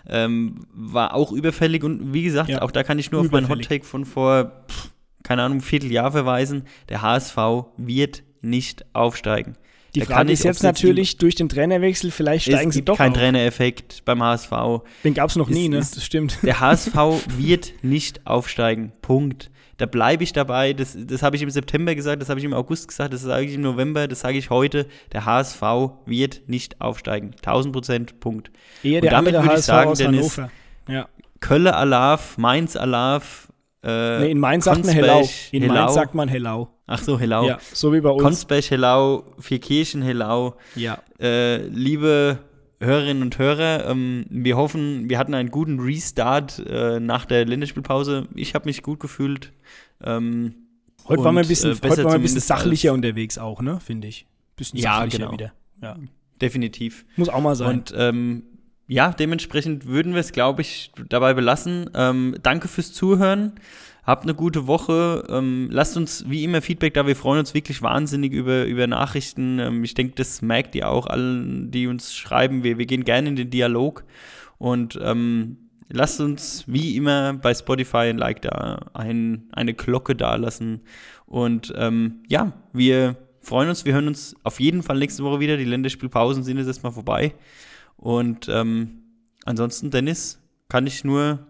[SPEAKER 2] ähm, war auch überfällig und wie gesagt,
[SPEAKER 1] Ja,
[SPEAKER 2] auch da kann ich nur auf meinen
[SPEAKER 1] überfällig.
[SPEAKER 2] Hottake von vor, pff, keine Ahnung, Vierteljahr verweisen. Der HSV wird nicht aufsteigen.
[SPEAKER 1] Die
[SPEAKER 2] Da
[SPEAKER 1] Frage
[SPEAKER 2] kann
[SPEAKER 1] ist
[SPEAKER 2] ich,
[SPEAKER 1] jetzt natürlich durch den Trainerwechsel, vielleicht steigen
[SPEAKER 2] es
[SPEAKER 1] sie
[SPEAKER 2] gibt
[SPEAKER 1] doch
[SPEAKER 2] keinen
[SPEAKER 1] auf.
[SPEAKER 2] Trainereffekt beim HSV.
[SPEAKER 1] Den gab es noch
[SPEAKER 2] Es
[SPEAKER 1] nie, ne?
[SPEAKER 2] ist-
[SPEAKER 1] Das stimmt.
[SPEAKER 2] Der HSV wird nicht aufsteigen. Punkt. Da bleibe ich dabei. Das, das habe ich im September gesagt, das habe ich im August gesagt, das sage ich im November, das sage ich heute. Der HSV wird nicht aufsteigen. 1000 Prozent. Punkt.
[SPEAKER 1] Eher
[SPEAKER 2] Und
[SPEAKER 1] der
[SPEAKER 2] damit würde ich
[SPEAKER 1] HSV
[SPEAKER 2] sagen, Dennis,
[SPEAKER 1] Hannover. Ja.
[SPEAKER 2] Kölle Alav, Mainz Alav. Äh,
[SPEAKER 1] Nee, in Mainz sagt man
[SPEAKER 2] Konsberg,
[SPEAKER 1] Hellau. In
[SPEAKER 2] Hellau.
[SPEAKER 1] Mainz sagt man Hellau.
[SPEAKER 2] Ach so, Hellau.
[SPEAKER 1] Ja, so wie bei uns.
[SPEAKER 2] Konsberg, Hellau, Vierkirchen, Hellau.
[SPEAKER 1] ja.
[SPEAKER 2] Äh, liebe Hörerinnen und Hörer, ähm, wir hoffen, wir hatten einen guten Restart äh, nach der Länderspielpause. Ich habe mich gut gefühlt. Ähm,
[SPEAKER 1] Heute waren wir ein bisschen,
[SPEAKER 2] äh,
[SPEAKER 1] heute waren wir ein bisschen sachlicher unterwegs auch, ne? Finde ich. Bisschen
[SPEAKER 2] Ja,
[SPEAKER 1] sachlicher
[SPEAKER 2] genau.
[SPEAKER 1] wieder. Ja.
[SPEAKER 2] Definitiv.
[SPEAKER 1] Muss auch mal sein.
[SPEAKER 2] Und ähm, ja, dementsprechend würden wir es, glaube ich, dabei belassen. Ähm, danke fürs Zuhören. Habt eine gute Woche. Ähm, lasst uns wie immer Feedback da. Wir freuen uns wirklich wahnsinnig über, über Nachrichten. Ähm, ich denke, das merkt ihr auch allen, die uns schreiben. Wir, wir gehen gerne in den Dialog. Und ähm, lasst uns wie immer bei Spotify ein Like da, ein, eine Glocke da lassen. Und ähm, ja, wir freuen uns. Wir hören uns auf jeden Fall nächste Woche wieder. Die Länderspielpausen sind jetzt erstmal vorbei. Und ähm, ansonsten, Dennis, kann ich nur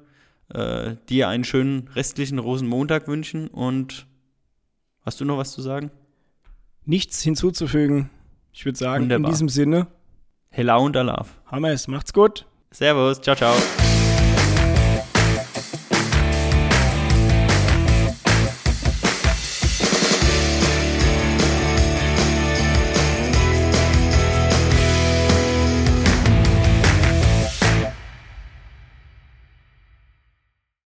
[SPEAKER 2] äh, dir einen schönen restlichen Rosenmontag wünschen. Und hast du noch was zu sagen?
[SPEAKER 1] Nichts hinzuzufügen. Ich würde sagen,
[SPEAKER 2] Wunderbar.
[SPEAKER 1] in diesem Sinne,
[SPEAKER 2] Hello und Alaf.
[SPEAKER 1] haben wir es. Macht's gut.
[SPEAKER 2] Servus, ciao, ciao.